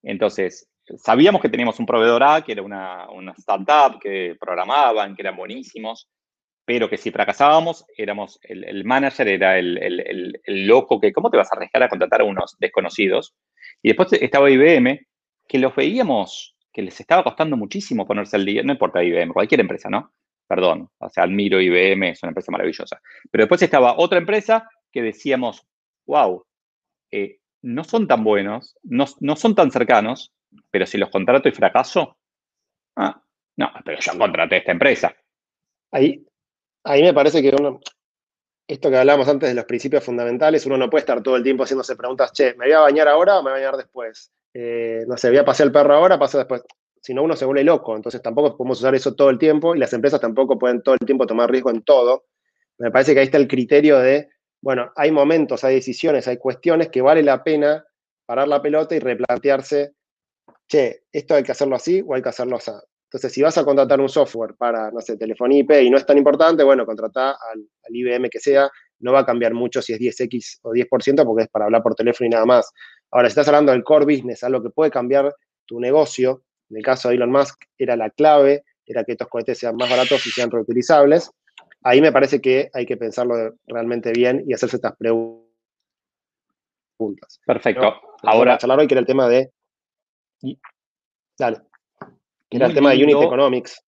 Entonces, sabíamos que teníamos un proveedor A, que era una, una startup, que programaban, que eran buenísimos, pero que si fracasábamos, éramos el, manager, era el, loco que, ¿cómo te vas a arriesgar a contratar a unos desconocidos? Y después estaba IBM, que los veíamos que les estaba costando muchísimo ponerse al día, no importa IBM, cualquier empresa, ¿no? Perdón, o sea, admiro IBM, es una empresa maravillosa. Pero después estaba otra empresa que decíamos, wow, eh, no son tan buenos, no, no, son tan cercanos, pero si los contrato y fracaso, ah, no, pero yo contraté esta empresa. Ahí, ahí me parece que uno, esto que hablábamos antes de los principios fundamentales, uno no puede estar todo el tiempo haciéndose preguntas, che, ¿me voy a bañar ahora o me voy a bañar después? Eh, no sé, voy a pasear el perro ahora, paso después. Si no, uno se vuelve loco. Entonces tampoco podemos usar eso todo el tiempo y las empresas tampoco pueden todo el tiempo tomar riesgo en todo. Me parece que ahí está el criterio de, bueno, hay momentos, hay decisiones, hay cuestiones que vale la pena parar la pelota y replantearse, che, esto hay que hacerlo así o hay que hacerlo así. Entonces, si vas a contratar un software para, no sé, telefonía IP y no es tan importante, bueno, contratá al, IBM que sea, no va a cambiar mucho si es 10X o 10% porque es para hablar por teléfono y nada más. Ahora, si estás hablando del core business, algo que puede cambiar tu negocio, en el caso de Elon Musk era la clave, era que estos cohetes sean más baratos y sean reutilizables. Ahí me parece que hay que pensarlo realmente bien y hacerse estas preguntas. Perfecto. Ahora. charlar hoy que era el tema de. Dale. Que era el tema de Unit Economics.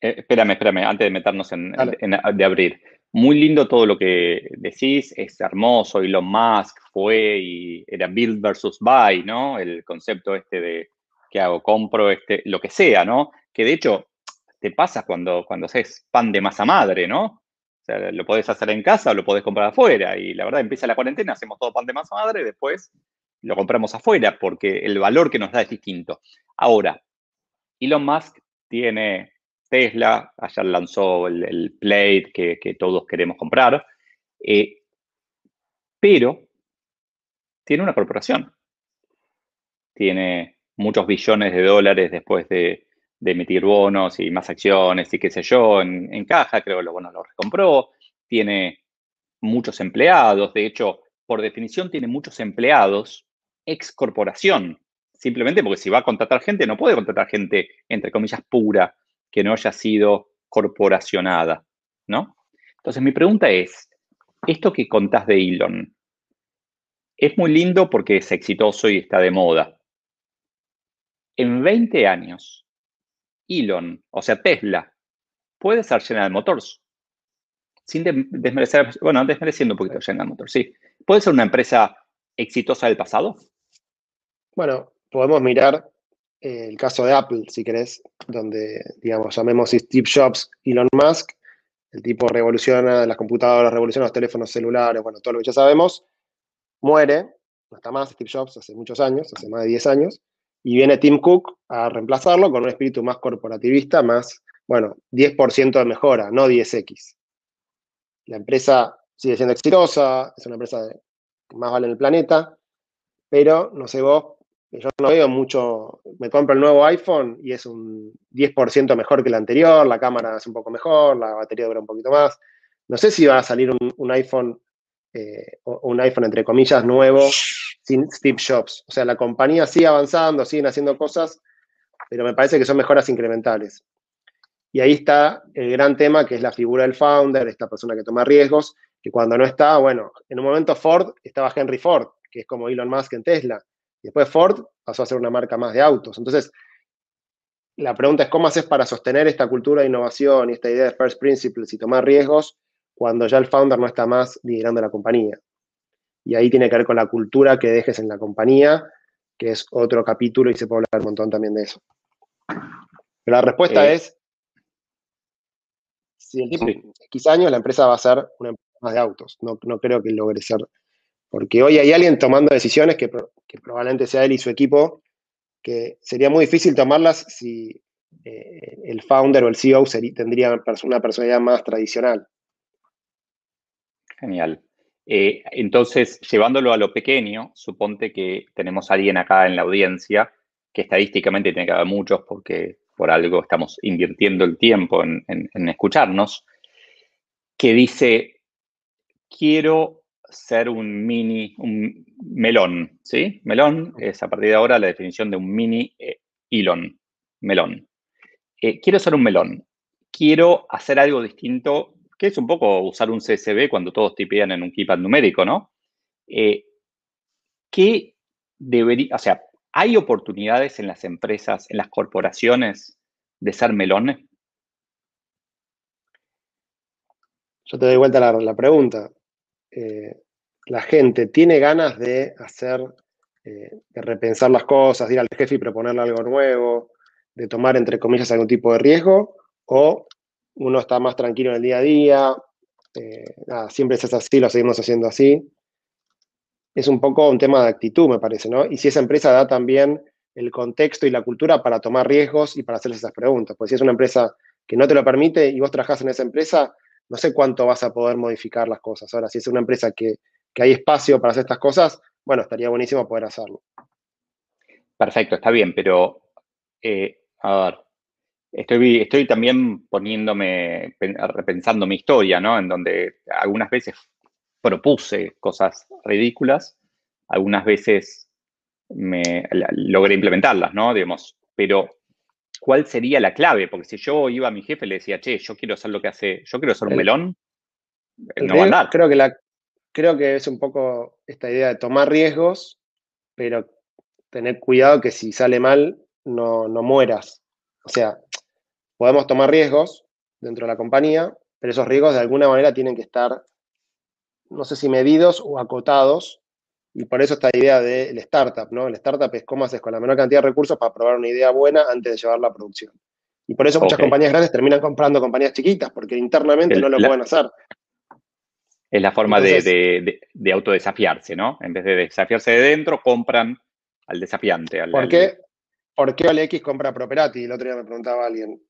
Eh, espérame, espérame, antes de meternos en, de abrir. Muy lindo todo lo que decís, es hermoso. Elon Musk fue y era build versus buy, ¿no? El concepto este de qué hago, compro este, lo que sea, ¿no? Que de hecho te pasa cuando, cuando haces pan de masa madre, ¿no? O sea, lo podés hacer en casa o lo podés comprar afuera. Y la verdad, empieza la cuarentena, hacemos todo pan de masa madre, después lo compramos afuera porque el valor que nos da es distinto. Ahora, Elon Musk tiene Tesla, ayer lanzó el, Plate que, todos queremos comprar, eh, pero tiene una corporación. Tiene muchos billones de dólares después de, emitir bonos y más acciones y qué sé yo en, caja, creo que lo bueno lo recompró. Tiene muchos empleados, de hecho, por definición tiene muchos empleados ex corporación, simplemente porque si va a contratar gente, no puede contratar gente, entre comillas, pura, que no haya sido corporacionada, ¿no? Entonces, mi pregunta es, esto que contás de Elon, es muy lindo porque es exitoso y está de moda. En 20 años, Elon, o sea, Tesla, puede ser General Motors. Sin desmerecer, bueno, desmereciendo un poquito General Motors, sí. ¿Puede ser una empresa exitosa del pasado? Bueno, podemos mirar eh, el caso de Apple, si querés, donde, digamos, llamemos Steve Jobs, Elon Musk, el tipo revoluciona las computadoras, revoluciona los teléfonos celulares, bueno, todo lo que ya sabemos, muere, no está más Steve Jobs hace muchos años, hace más de 10 años, y viene Tim Cook a reemplazarlo con un espíritu más corporativista, más, bueno, 10% de mejora, no 10x. La empresa sigue siendo exitosa, es una empresa que más vale en el planeta, pero no sé vos, yo no veo mucho, me compro el nuevo iPhone y es un 10% mejor que el anterior, la cámara es un poco mejor, la batería dura un poquito más. No sé si va a salir un, iPhone, eh, un iPhone entre comillas nuevo sin Steve Jobs. O sea, la compañía sigue avanzando, siguen haciendo cosas, pero me parece que son mejoras incrementales. Y ahí está el gran tema que es la figura del founder, esta persona que toma riesgos, que cuando no está, bueno, en un momento Ford estaba Henry Ford, que es como Elon Musk en Tesla Después Ford pasó a ser una marca más de autos. Entonces, la pregunta es, ¿cómo haces para sostener esta cultura de innovación y esta idea de first principles y tomar riesgos cuando ya el founder no está más liderando la compañía? Y ahí tiene que ver con la cultura que dejes en la compañía, que es otro capítulo y se puede hablar un montón también de eso. Pero la respuesta eh. es, si en X años la empresa va a ser una empresa más de autos. No, no creo que logre ser porque hoy hay alguien tomando decisiones que, probablemente sea él y su equipo, que sería muy difícil tomarlas si eh, el founder o el CEO tendría una personalidad más tradicional. Genial. Eh, entonces, llevándolo a lo pequeño, suponte que tenemos a alguien acá en la audiencia, que estadísticamente tiene que haber muchos porque por algo estamos invirtiendo el tiempo en escucharnos, que dice, quiero ser un mini, un melón, ¿sí? Melón es a partir de ahora la definición de un mini eh, Elon, melón. Eh, quiero ser un melón. Quiero hacer algo distinto, que es un poco usar un CSV cuando todos tipean en un keypad numérico, ¿no? Eh, ¿Qué debería, o sea, hay oportunidades en las empresas, en las corporaciones de ser melones? Yo te doy vuelta la, la pregunta eh, la gente tiene ganas de hacer, eh, de repensar las cosas, de ir al jefe y proponerle algo nuevo, de tomar, entre comillas, algún tipo de riesgo, o uno está más tranquilo en el día a día, eh, siempre es así, lo seguimos haciendo así. Es un poco un tema de actitud, me parece, ¿no? Y si esa empresa da también el contexto y la cultura para tomar riesgos y para hacer esas preguntas. Pues si es una empresa que no te lo permite y vos trabajás en esa empresa, no sé cuánto vas a poder modificar las cosas. Ahora, si es una empresa que, hay espacio para hacer estas cosas, bueno, estaría buenísimo poder hacerlo. Perfecto, está bien, pero eh, a ver, estoy, estoy también poniéndome, repensando mi historia, ¿no? En donde algunas veces propuse cosas ridículas, algunas veces me logré implementarlas, ¿no? Digamos, pero ¿cuál sería la clave? Porque si yo iba a mi jefe y le decía, che, yo quiero hacer lo que hace, yo quiero hacer un melón, no va a andar. Creo que, la, creo que es un poco esta idea de tomar riesgos, pero tener cuidado que si sale mal, no, no mueras. O sea, podemos tomar riesgos dentro de la compañía, pero esos riesgos de alguna manera tienen que estar, no sé si medidos o acotados y por eso esta idea del startup, ¿no? El startup es cómo haces con la menor cantidad de recursos para probar una idea buena antes de llevarla a producción. Y por eso muchas compañías grandes terminan comprando compañías chiquitas, porque internamente no lo pueden hacer. Es la forma de, autodesafiarse, ¿no? En vez de desafiarse de dentro, compran al desafiante. ¿Por, qué, ¿Por qué OLX compra Properati? El otro día me preguntaba alguien.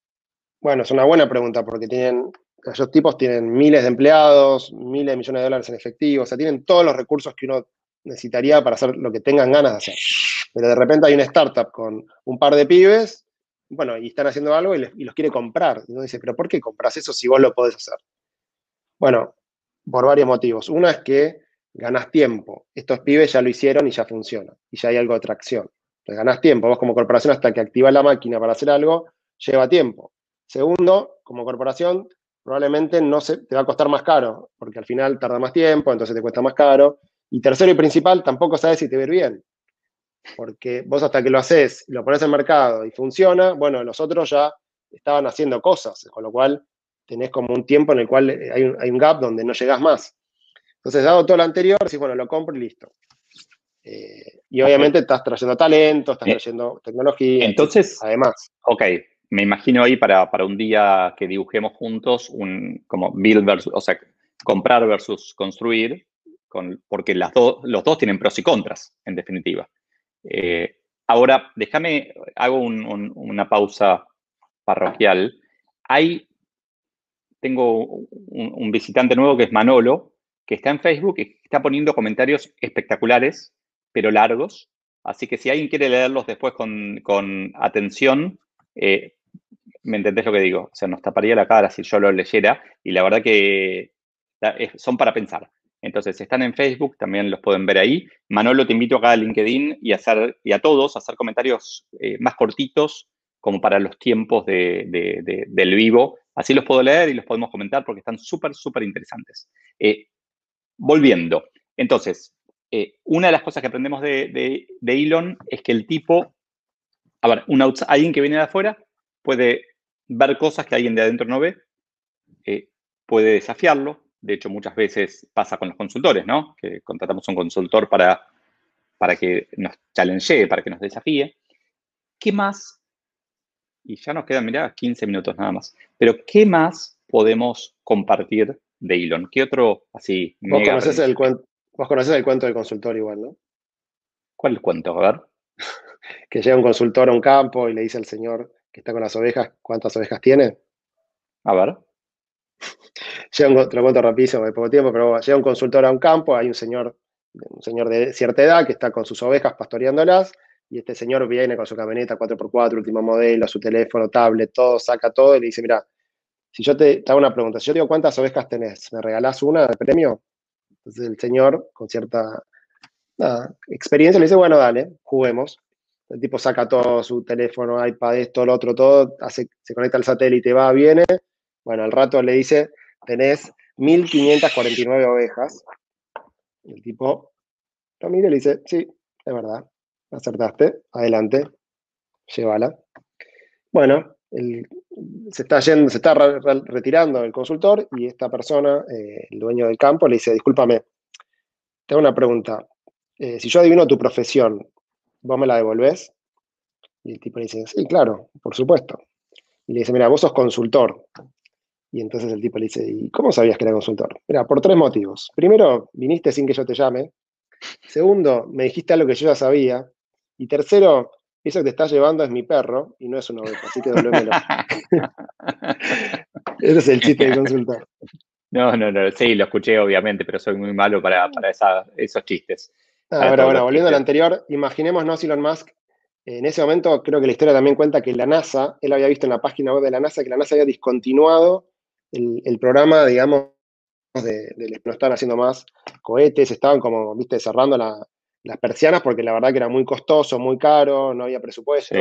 Bueno, es una buena pregunta, porque tienen, esos tipos tienen miles de empleados, miles de millones de dólares en efectivo, o sea, tienen todos los recursos que uno necesitaría para hacer lo que tengan ganas de hacer. Pero de repente hay una startup con un par de pibes, bueno, y están haciendo algo y, los quiere comprar. Y uno dice, pero ¿por qué compras eso si vos lo podés hacer? Bueno, por varios motivos. Uno es que ganas tiempo. Estos pibes ya lo hicieron y ya funciona. Y ya hay algo de tracción. Entonces ganas tiempo. Vos como corporación hasta que activas la máquina para hacer algo, lleva tiempo. Segundo, como corporación, probablemente no se, te va a costar más caro, porque al final tarda más tiempo, entonces te cuesta más caro. Y tercero y principal, tampoco sabes si te va bien. Porque vos hasta que lo haces, lo pones en mercado y funciona, bueno, los otros ya estaban haciendo cosas, con lo cual tenés como un tiempo en el cual hay un, gap donde no llegás más. Entonces, dado todo lo anterior, decís, bueno, lo compro y listo. Eh, y obviamente estás trayendo talento, estás trayendo tecnología. Entonces, además. Ok, me imagino ahí para, para, un día que dibujemos juntos un como build versus, o sea, comprar versus construir, porque las los dos tienen pros y contras, en definitiva. Eh, ahora, déjame, hago una pausa parroquial. Hay, tengo un, visitante nuevo que es Manolo, que está en Facebook y está poniendo comentarios espectaculares, pero largos. Así que si alguien quiere leerlos después con, atención, eh, me entendés lo que digo. O sea, nos taparía la cara si yo lo leyera. Y la verdad que son para pensar. Entonces, están en Facebook, también los pueden ver ahí. Manolo, te invito acá a LinkedIn y a, hacer, y a todos a hacer comentarios eh, más cortitos, como para los tiempos del vivo. Así los puedo leer y los podemos comentar porque están súper, súper interesantes. Eh, volviendo, entonces, eh, una de las cosas que aprendemos de, Elon es que el tipo, a ver, alguien que viene de afuera puede ver cosas que alguien de adentro no ve, puede desafiarlo, de hecho, muchas veces pasa con los consultores, ¿no? Que contratamos un consultor para, para que nos challenge, para que nos desafíe. ¿Qué más? Y ya nos quedan, mirá, 15 minutos nada más. Pero ¿qué más podemos compartir de Elon? ¿Qué otro así? Vos conoces, el cuento, vos conoces el cuento del consultor igual, ¿no? ¿Cuál es el cuento? A ver. que llega un consultor a un campo y le dice al señor que está con las ovejas, ¿cuántas ovejas tiene? A ver llega un, te lo cuento rapidísimo, de poco tiempo, pero llega un consultor a un campo, hay un señor, un señor de cierta edad que está con sus ovejas pastoreándolas, y este señor viene con su camioneta 4x4, último modelo, su teléfono, tablet, todo, saca todo y le dice, mira, si yo te, hago una pregunta, si yo te digo cuántas ovejas tenés, ¿me regalás una de premio? Entonces el señor, con cierta experiencia, le dice, bueno, dale, juguemos. El tipo saca todo su teléfono, iPad, esto, lo otro, todo, hace, se conecta al satélite, va, viene. Bueno, al rato le dice, tenés 1549 ovejas. el tipo lo mira y le dice, sí, es verdad, acertaste, adelante, llévala. Bueno, se está yendo, se está retirando el consultor y esta persona, eh, el dueño del campo, le dice, discúlpame, te hago una pregunta. Eh, si yo adivino tu profesión, ¿vos me la devolvés? Y el tipo le dice, sí, claro, por supuesto. Y le dice, mira, vos sos consultor. Y entonces el tipo le dice, ¿y cómo sabías que era consultor? Mira, por tres motivos. Primero, viniste sin que yo te llame. Segundo, me dijiste algo que yo ya sabía. Y tercero, eso que te estás llevando es mi perro y no es una oveja, así que devuélvemelo. Ese es el chiste del consultor. No, no, no, sí, lo escuché obviamente, pero soy muy malo para, para esos chistes. Ahora, bueno, volviendo al anterior, imaginémonos Elon Musk. En ese momento creo que la historia también cuenta que la NASA, él había visto en la página web de la NASA que la NASA había discontinuado el, programa, digamos, de, de, no estaban haciendo más cohetes, estaban como, viste, cerrando las persianas porque la verdad que era muy costoso, muy caro, no había presupuesto.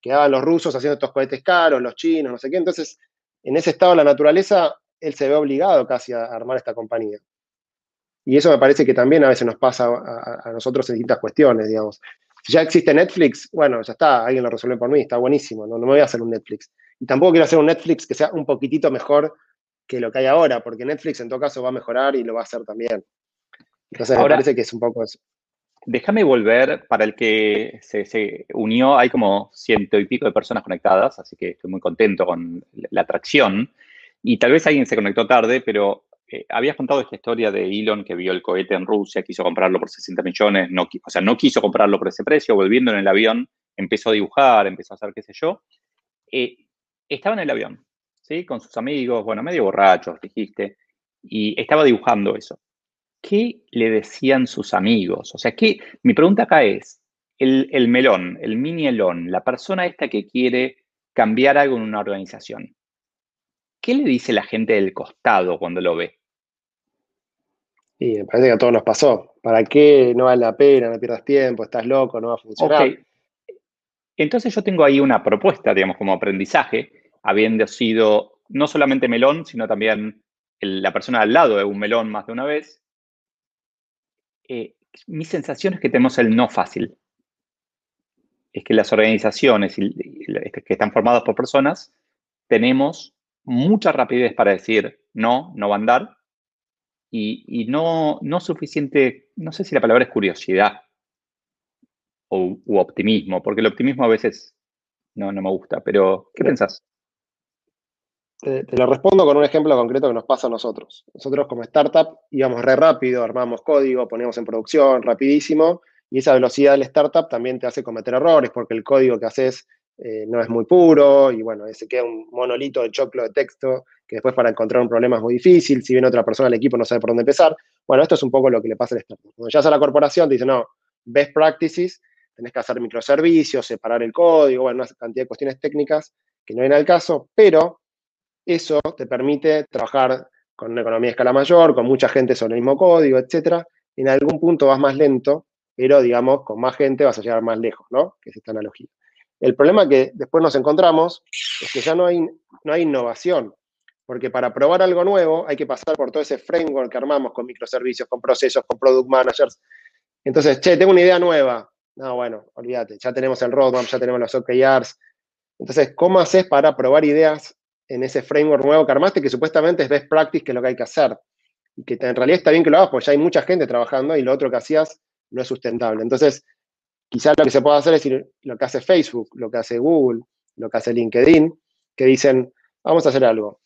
Quedaban los rusos haciendo estos cohetes caros, los chinos, no sé qué. Entonces, en ese estado de la naturaleza, él se ve obligado casi a armar esta compañía. Y eso me parece que también a veces nos pasa a, nosotros en distintas cuestiones, digamos. Si ya existe Netflix, bueno, ya está, alguien lo resuelve por mí, está buenísimo, no, no me voy a hacer un Netflix. Y tampoco quiero hacer un Netflix que sea un poquitito mejor que lo que hay ahora, porque Netflix en todo caso va a mejorar y lo va a hacer también. Entonces me parece que es un poco eso. Déjame volver, para el que se, se, unió, hay como ciento y pico de personas conectadas, así que estoy muy contento con la atracción. Y tal vez alguien se conectó tarde, pero eh, habías contado esta historia de Elon que vio el cohete en Rusia, quiso comprarlo por 60 millones, no, o sea, no quiso comprarlo por ese precio, volviendo en el avión, empezó a dibujar, empezó a hacer qué sé yo. Eh, estaba en el avión, ¿sí? Con sus amigos, bueno, medio borrachos, dijiste, y estaba dibujando eso. ¿Qué le decían sus amigos? O sea, ¿qué? mi pregunta acá es, el, el melón, el mini elón, la persona esta que quiere cambiar algo en una organización, ¿Qué le dice la gente del costado cuando lo ve? Y me parece que a todos nos pasó. ¿Para qué no vale la pena? No pierdas tiempo, estás loco, no va a funcionar. Entonces yo tengo ahí una propuesta, digamos, como aprendizaje, habiendo sido no solamente melón, sino también la persona al lado de un melón más de una vez. Eh, mi sensación es que tenemos el no fácil. Es que las organizaciones que están formadas por personas tenemos mucha rapidez para decir no, no va a andar, y, no, no suficiente, no sé si la palabra es curiosidad o, u optimismo, porque el optimismo a veces no, no me gusta, pero ¿qué pensás? Te, lo respondo con un ejemplo concreto que nos pasa a nosotros. Nosotros como startup íbamos re rápido, armamos código, poníamos en producción rapidísimo, y esa velocidad del startup también te hace cometer errores, porque el código que haces eh, no es muy puro y bueno, se queda un monolito de choclo de texto que después para encontrar un problema es muy difícil, si viene otra persona al equipo no sabe por dónde empezar. Bueno, esto es un poco lo que le pasa al startup. Cuando ya a la corporación te dice, no, best practices, tenés que hacer microservicios, separar el código, bueno, una cantidad de cuestiones técnicas que no vienen al caso, pero eso te permite trabajar con una economía de escala mayor, con mucha gente sobre el mismo código, etcétera. En algún punto vas más lento, pero digamos, con más gente vas a llegar más lejos, ¿no? Que es esta analogía. El problema que después nos encontramos es que ya no hay, no hay innovación, porque para probar algo nuevo hay que pasar por todo ese framework que armamos con microservicios, con procesos, con product managers. Entonces, che, tengo una idea nueva. No, bueno, olvídate, ya tenemos el roadmap, ya tenemos los OKRs. Entonces, ¿cómo haces para probar ideas en ese framework nuevo que armaste, que supuestamente es best practice, que es lo que hay que hacer? Y que en realidad está bien que lo hagas, porque ya hay mucha gente trabajando y lo otro que hacías no es sustentable. Entonces, Quizás lo que se puede hacer es lo que hace Facebook, lo que hace Google, lo que hace LinkedIn, que dicen, vamos a hacer algo.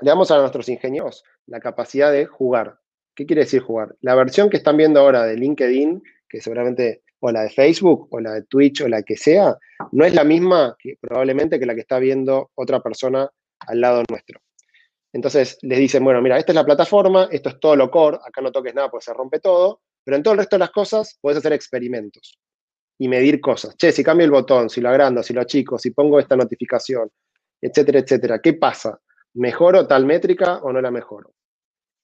Le damos a nuestros ingenieros la capacidad de jugar. ¿Qué quiere decir jugar? La versión que están viendo ahora de LinkedIn, que seguramente, o la de Facebook, o la de Twitch, o la que sea, no es la misma que probablemente que la que está viendo otra persona al lado nuestro. Entonces les dicen, bueno, mira, esta es la plataforma, esto es todo lo core, acá no toques nada porque se rompe todo, pero en todo el resto de las cosas puedes hacer experimentos y medir cosas. Che, si cambio el botón, si lo agrando, si lo achico, si pongo esta notificación, etcétera, etcétera, ¿qué pasa? ¿Mejoro tal métrica o no la mejoro?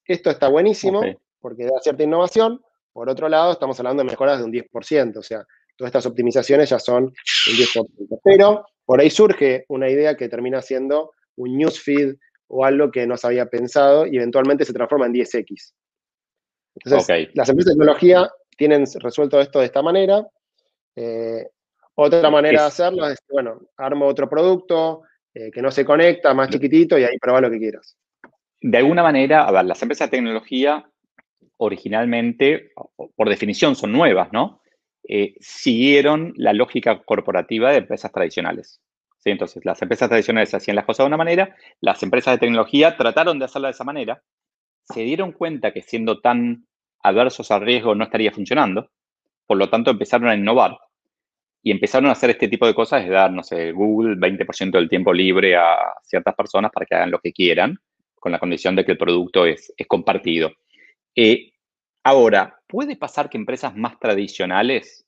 Esto está buenísimo porque da cierta innovación. Por otro lado, estamos hablando de mejoras de un 10%, o sea, todas estas optimizaciones ya son un 10%. Pero por ahí surge una idea que termina siendo un newsfeed o algo que no se había pensado y eventualmente se transforma en 10x. Entonces, las empresas de tecnología tienen resuelto esto de esta manera, eh, otra manera de hacerlo es, bueno, armo otro producto, eh, que no se conecta, más chiquitito, y ahí probá lo que quieras. De alguna manera, a ver, las empresas de tecnología originalmente, por definición, son nuevas, ¿no? Eh, siguieron la lógica corporativa de empresas tradicionales. ¿Sí? Entonces, las empresas tradicionales hacían las cosas de una manera, las empresas de tecnología trataron de hacerla de esa manera, se dieron cuenta que siendo tan adversos al riesgo no estaría funcionando, por lo tanto empezaron a innovar y empezaron a hacer este tipo de cosas, de dar, no sé, Google 20% del tiempo libre a ciertas personas para que hagan lo que quieran, con la condición de que el producto es, es compartido. Eh, ahora, ¿puede pasar que empresas más tradicionales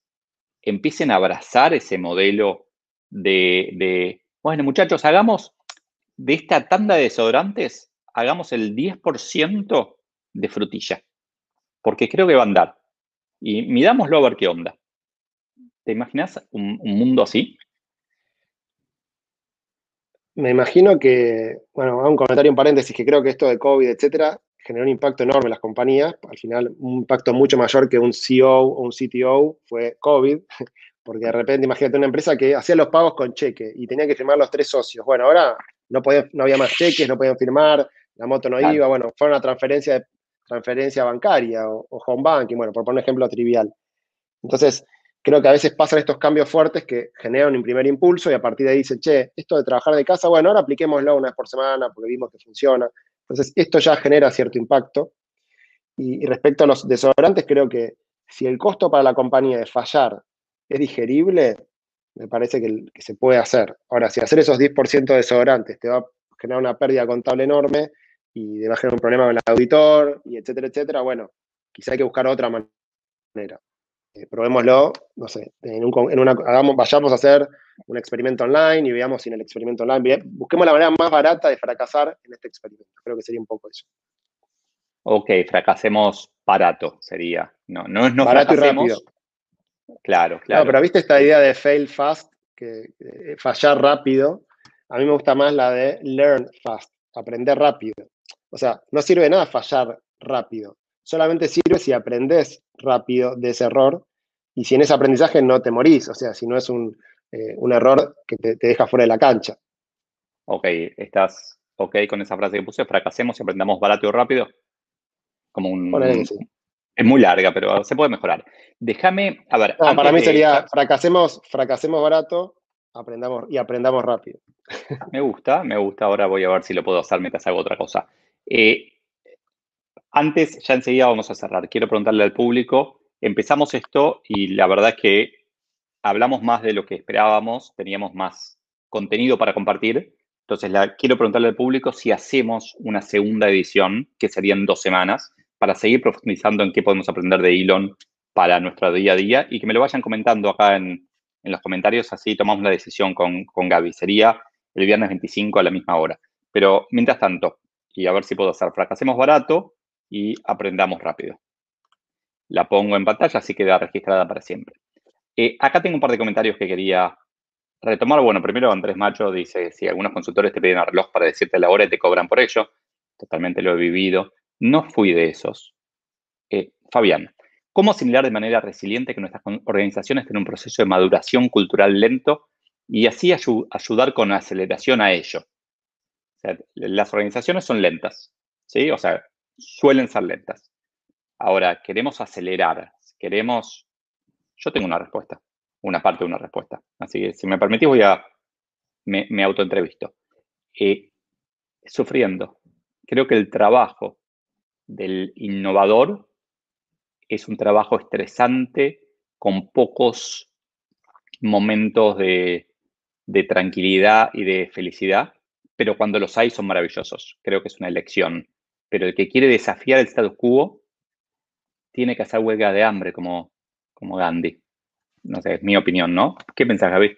empiecen a abrazar ese modelo de, bueno, muchachos, hagamos de esta tanda de desodorantes, hagamos el 10% de frutilla, porque creo que va a andar. Y midámoslo a ver qué onda. ¿Te imaginas un, mundo así? Me imagino que, bueno, un comentario en paréntesis, que creo que esto de COVID, etcétera, generó un impacto enorme en las compañías. Al final, un impacto mucho mayor que un CEO o un CTO fue COVID, porque de repente, imagínate una empresa que hacía los pagos con cheque y tenía que firmar los tres socios. Bueno, ahora no, no había más cheques, no podían firmar, la moto no iba, bueno, fue una transferencia, transferencia bancaria o, o home banking, bueno, por poner un ejemplo trivial. Entonces, creo que a veces pasan estos cambios fuertes que generan un primer impulso y a partir de ahí dicen, che, esto de trabajar de casa, bueno, ahora apliquémoslo una vez por semana porque vimos que funciona. Entonces, esto ya genera cierto impacto. Y, respecto a los desodorantes, creo que si el costo para la compañía de fallar es digerible, me parece que, se puede hacer. Ahora, si hacer esos 10% de desodorantes te va a generar una pérdida contable enorme y te va a generar un problema con el auditor, y etcétera, etcétera, bueno, quizá hay que buscar otra manera. Eh, probémoslo, no sé, en, una, hagamos, vayamos a hacer un experimento online y veamos si en el experimento online, busquemos la manera más barata de fracasar en este experimento. Creo que sería un poco eso. Ok, fracasemos barato, sería. No, no es no barato y rápido. Claro, claro. No, pero viste esta idea de fail fast, que fallar rápido. A mí me gusta más la de learn fast, aprender rápido. O sea, no sirve nada fallar rápido solamente sirve si aprendes rápido de ese error y si en ese aprendizaje no te morís, o sea, si no es un, eh, error que te, deja fuera de la cancha. Ok, ¿estás ok con esa frase que puse? Fracasemos y aprendamos barato y rápido. Como un... Es muy larga, pero se puede mejorar. Déjame, a ver. para mí sería fracasemos, fracasemos barato, aprendamos y aprendamos rápido. Me gusta, me gusta. Ahora voy a ver si lo puedo hacer mientras hago otra cosa. Eh, antes, ya enseguida vamos a cerrar. Quiero preguntarle al público, empezamos esto y la verdad es que hablamos más de lo que esperábamos, teníamos más contenido para compartir. Entonces, la, quiero preguntarle al público si hacemos una segunda edición, que serían dos semanas, para seguir profundizando en qué podemos aprender de Elon para nuestro día a día y que me lo vayan comentando acá en, los comentarios, así tomamos la decisión con, con Gaby. Sería el viernes 25 a la misma hora. Pero mientras tanto, y a ver si puedo hacer, fracasemos barato, y aprendamos rápido. La pongo en pantalla, así queda registrada para siempre. Eh, acá tengo un par de comentarios que quería retomar. Bueno, primero Andrés Macho dice, si algunos consultores te piden un reloj para decirte la hora y te cobran por ello, totalmente lo he vivido. No fui de esos. Eh, Fabián, ¿cómo asimilar de manera resiliente que nuestras organizaciones tienen un proceso de maduración cultural lento y así ayudar con aceleración a ello? las organizaciones son lentas, ¿sí? O sea, suelen ser lentas. Ahora, queremos acelerar, queremos... Yo tengo una respuesta, una parte de una respuesta. Así que, si me permitís, voy a... Me, me autoentrevisto. Eh, sufriendo. Creo que el trabajo del innovador es un trabajo estresante con pocos momentos de, de, tranquilidad y de felicidad, pero cuando los hay son maravillosos. Creo que es una elección pero el que quiere desafiar el status quo tiene que hacer huelga de hambre como, como Gandhi. No sé, es mi opinión, ¿no? ¿Qué pensás, Javi?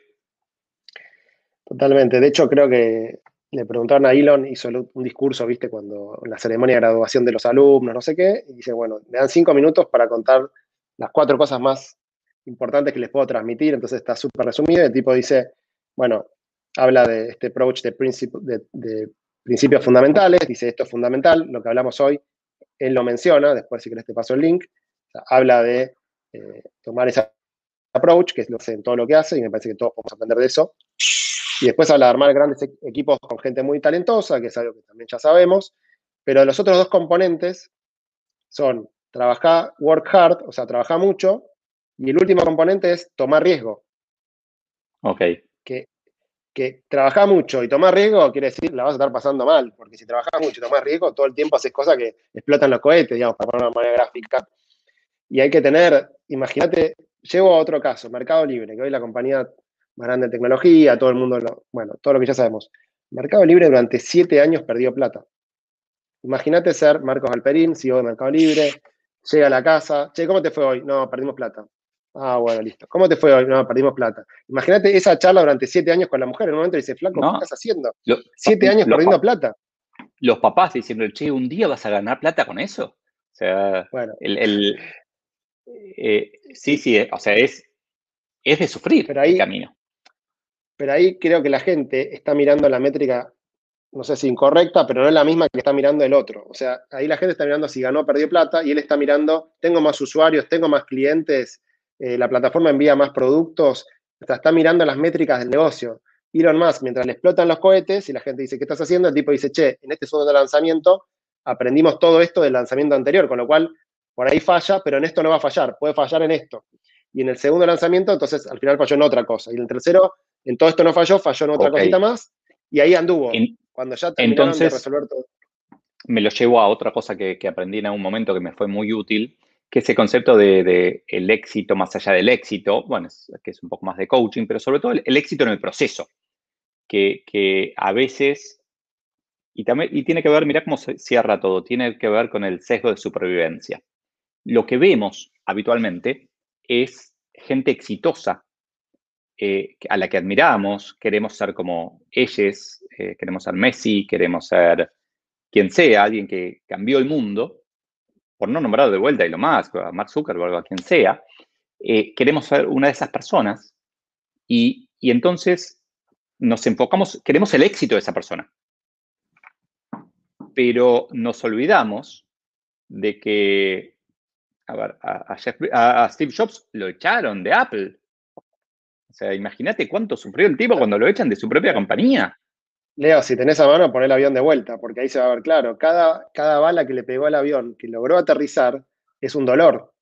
Totalmente. De hecho, creo que le preguntaron a Elon, hizo un discurso, viste, cuando la ceremonia de graduación de los alumnos, no sé qué, y dice, bueno, me dan cinco minutos para contar las cuatro cosas más importantes que les puedo transmitir, entonces está súper resumido, el tipo dice, bueno, habla de este approach de, de, de principios fundamentales, dice esto es fundamental, lo que hablamos hoy, él lo menciona, después si querés te paso el link, habla de eh, tomar ese approach, que es lo en todo lo que hace, y me parece que todos podemos aprender de eso. Y después habla de armar grandes e-, equipos con gente muy talentosa, que es algo que también ya sabemos. Pero los otros dos componentes son trabajar, work hard, o sea, trabajar mucho. Y el último componente es tomar riesgo. Ok. Que, que trabajar mucho y tomar riesgo quiere decir la vas a estar pasando mal, porque si trabajas mucho y tomas riesgo, todo el tiempo haces cosas que explotan los cohetes, digamos, para poner una manera gráfica. Y hay que tener, imagínate, llevo a otro caso, Mercado Libre, que hoy la compañía más grande de tecnología, todo el mundo, lo, bueno, todo lo que ya sabemos. Mercado Libre durante siete años perdió plata. Imagínate ser Marcos Alperín, CEO de Mercado Libre, llega a la casa, che, ¿cómo te fue hoy? No, perdimos plata. Ah, bueno, listo. ¿Cómo te fue hoy? No, perdimos plata. Imagínate esa charla durante siete años con la mujer. En un momento dice, flaco, ¿qué estás haciendo? siete años perdiendo plata. Los papás diciendo, che, un día vas a ganar plata con eso. O sea, bueno. el, eh, sí, sí, o sea, es, es de sufrir pero ahí, el camino. Pero ahí creo que la gente está mirando la métrica, no sé si incorrecta, pero no es la misma que está mirando el otro. O sea, ahí la gente está mirando si ganó o perdió plata y él está mirando, tengo más usuarios, tengo más clientes, eh, la plataforma envía más productos, o sea, está mirando las métricas del negocio. Elon Musk, mientras le explotan los cohetes y la gente dice, ¿qué estás haciendo? El tipo dice, che, en este segundo lanzamiento aprendimos todo esto del lanzamiento anterior, con lo cual por ahí falla, pero en esto no va a fallar, puede fallar en esto. Y en el segundo lanzamiento, entonces al final falló en otra cosa. Y en el tercero, en todo esto no falló, falló en otra cosita más. Y ahí anduvo. cuando ya terminaron entonces, de resolver todo. Me lo llevo a otra cosa que, aprendí en algún momento que me fue muy útil, que es el concepto de, el éxito más allá del éxito, bueno, es, que es un poco más de coaching, pero sobre todo el, éxito en el proceso, que, que a veces, y, también, y tiene que ver, mira cómo se cierra todo, tiene que ver con el sesgo de supervivencia lo que vemos habitualmente es gente exitosa eh, a la que admiramos, queremos ser como ellos, eh, queremos ser Messi, queremos ser quien sea, alguien que cambió el mundo, por no nombrar de vuelta a Elon Musk, a Mark Zuckerberg, a quien sea, eh, queremos ser una de esas personas y, y entonces nos enfocamos, queremos el éxito de esa persona. Pero nos olvidamos de que a ver, a, Steve Jobs lo echaron de Apple. O sea, imagínate cuánto sufrió el tipo cuando lo echan de su propia compañía. Leo, si tenés a mano, pon el avión de vuelta, porque ahí se va a ver claro. Cada, cada bala que le pegó al avión, que logró aterrizar, es un dolor.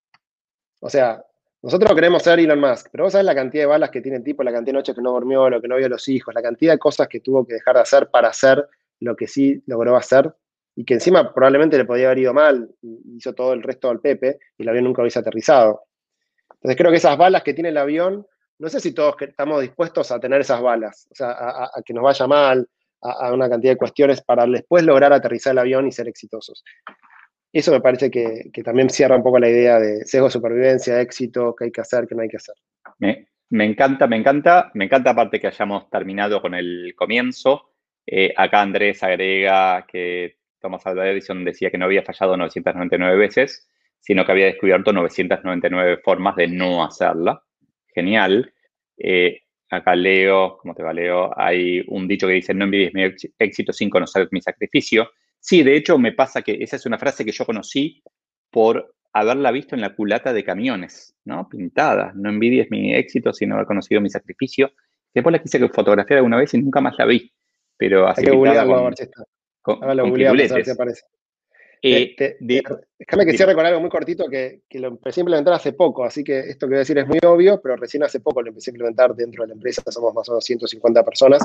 O sea, nosotros queremos ser Elon Musk, pero vos sabés la cantidad de balas que tiene el tipo, la cantidad de noches que no durmió, lo que no vio a los hijos, la cantidad de cosas que tuvo que dejar de hacer para hacer lo que sí logró hacer y que encima probablemente le podía haber ido mal, hizo todo el resto al Pepe y el avión nunca hubiese aterrizado. Entonces creo que esas balas que tiene el avión, no sé si todos estamos dispuestos a tener esas balas, o sea, a, que nos vaya mal, a, una cantidad de cuestiones para después lograr aterrizar el avión y ser exitosos. Eso me parece que, también cierra un poco la idea de sesgo supervivencia, éxito, qué hay que hacer, qué no hay que hacer. Me, encanta, me encanta, me encanta aparte que hayamos terminado con el comienzo. Eh, acá Andrés agrega que Thomas Alva Edison decía que no había fallado 999 veces, sino que había descubierto 999 formas de no hacerla. Genial. Eh, acá leo, ¿cómo te va, Leo? Hay un dicho que dice, no envidies mi éxito sin conocer mi sacrificio. Sí, de hecho me pasa que esa es una frase que yo conocí por haberla visto en la culata de camiones, ¿no? Pintada. No envidies mi éxito sin haber conocido mi sacrificio. Después la quise fotografiar alguna vez y nunca más la vi. Pero así Hay que con, aparece. Déjame que cierre con algo muy cortito que, lo empecé a implementar hace poco, así que esto que voy a decir es muy obvio, pero recién hace poco lo empecé a implementar dentro de la empresa, somos más o menos 150 personas,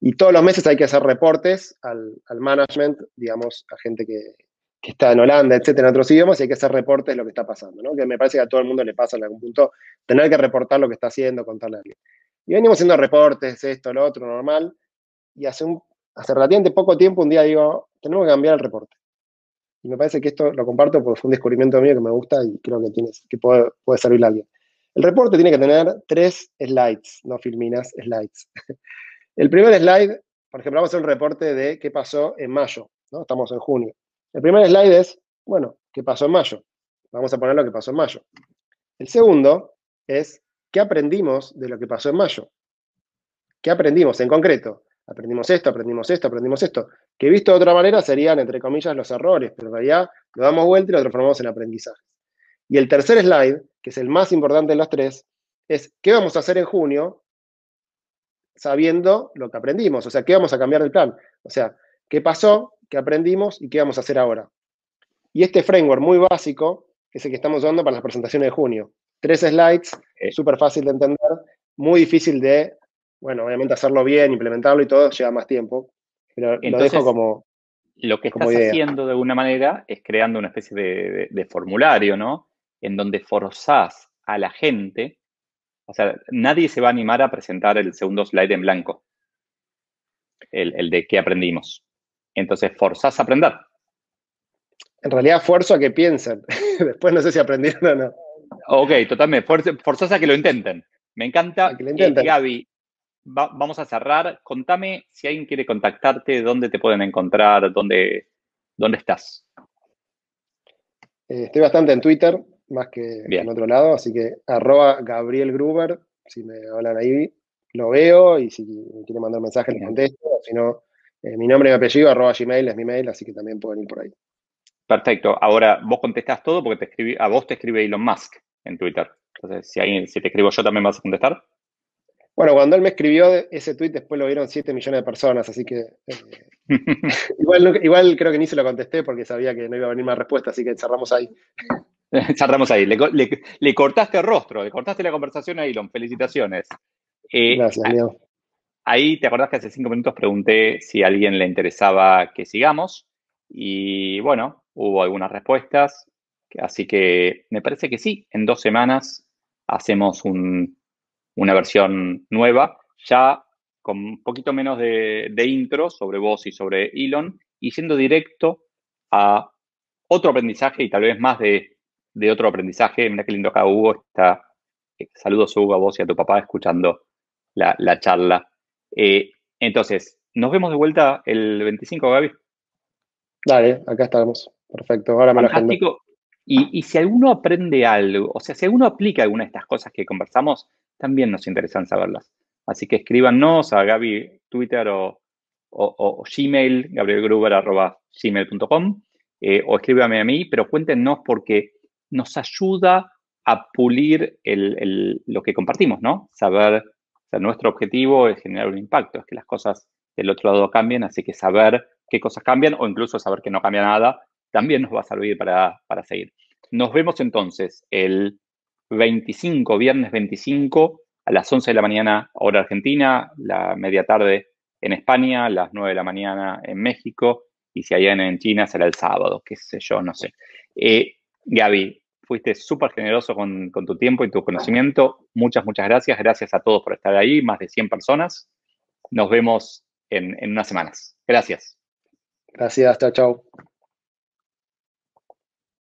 y todos los meses hay que hacer reportes al, management, digamos, a gente que, está en Holanda, etcétera, en otros idiomas, y hay que hacer reportes de lo que está pasando, ¿no? Que me parece que a todo el mundo le pasa en algún punto tener que reportar lo que está haciendo, contarle a alguien. Y venimos haciendo reportes, esto, lo otro, normal, y hace un hace relativamente poco tiempo un día digo, tenemos que cambiar el reporte. Y me parece que esto lo comparto porque fue un descubrimiento mío que me gusta y creo que, tienes, que puede, puede servirle a alguien. El reporte tiene que tener tres slides, no filminas, slides. El primer slide, por ejemplo, vamos a hacer un reporte de qué pasó en mayo, ¿no? Estamos en junio. El primer slide es, bueno, ¿qué pasó en mayo? Vamos a poner lo que pasó en mayo. El segundo es, ¿qué aprendimos de lo que pasó en mayo? ¿Qué aprendimos en concreto? Aprendimos esto, aprendimos esto, aprendimos esto, que visto de otra manera serían, entre comillas, los errores, pero en realidad lo damos vuelta y lo transformamos en aprendizaje. Y el tercer slide, que es el más importante de los tres, es qué vamos a hacer en junio sabiendo lo que aprendimos. O sea, ¿qué vamos a cambiar del plan? O sea, ¿qué pasó? ¿Qué aprendimos? ¿Y qué vamos a hacer ahora? Y este framework muy básico es el que estamos usando para las presentaciones de junio. Tres slides, eh. súper fácil de entender, muy difícil de, bueno, obviamente hacerlo bien, implementarlo y todo lleva más tiempo, pero lo dejo como... Lo que estás haciendo de alguna manera es creando una especie de, formulario, ¿no? En donde forzás a la gente, o sea, nadie se va a animar a presentar el segundo slide en blanco, el, el de qué aprendimos. Entonces, forzás a aprender. En realidad, forzo a que piensen. Después no sé si aprendieron o no. Ok, totalmente. Forzás a que lo intenten. Me encanta. Que lo intenten. Vamos a cerrar. Contame si alguien quiere contactarte, dónde te pueden encontrar, dónde, dónde estás. Eh, estoy bastante en Twitter, más que en otro lado, así que arroba Gabriel Gruber, si me hablan ahí, lo veo y si me quieren mandar mensaje les contesto, si no, eh, mi nombre y mi apellido, arroba Gmail es mi mail, así que también pueden ir por ahí. Perfecto. Ahora, vos contestás todo porque te escribí, a vos te escribe Elon Musk en Twitter. Entonces, si, alguien, si te escribo yo, ¿también vas a contestar? Bueno, cuando él me escribió ese tweet, después lo vieron 7 millones de personas, así que eh, igual, igual creo que ni se lo contesté porque sabía que no iba a venir más respuesta, así que cerramos ahí. cerramos ahí. Le, cortaste el rostro, le cortaste la conversación a Elon. Felicitaciones. Eh, Gracias, Leo. Ahí te acordás que hace cinco minutos pregunté si a alguien le interesaba que sigamos y bueno, hubo algunas respuestas, así que me parece que sí, en dos semanas hacemos un, una versión nueva, ya con un poquito menos de, intro sobre vos y sobre Elon, y siendo directo a otro aprendizaje y tal vez más de, otro aprendizaje. Mira qué lindo acá Hugo está. Eh, saludos Hugo a vos y a tu papá escuchando la, charla. Eh, entonces, nos vemos de vuelta el 25, Gaby. Dale, acá estamos. Perfecto, ahora me lo Y, y si alguno aprende algo, o sea, si alguno aplica alguna de estas cosas que conversamos, también nos interesan saberlas. Así que escríbanos a Gaby Twitter o, o, Gmail, gabrielgruber.gmail.com eh, o escríbame a mí, pero cuéntenos porque nos ayuda a pulir lo que compartimos, ¿no? Saber, nuestro objetivo es generar un impacto, es que las cosas del otro lado cambien, así que saber qué cosas cambian o incluso saber que no cambia nada también nos va a servir para, para seguir. Nos vemos entonces el 25, viernes 25, a las 11 de la mañana, hora argentina, la media tarde en España, las 9 de la mañana en México, y si allá en China será el sábado, qué sé yo, no sé. Eh, Gaby, fuiste súper generoso con, tu tiempo y tu conocimiento. Muchas, muchas gracias. Gracias a todos por estar ahí, más de 100 personas. Nos vemos en unas semanas. Gracias. Gracias, chao, chao.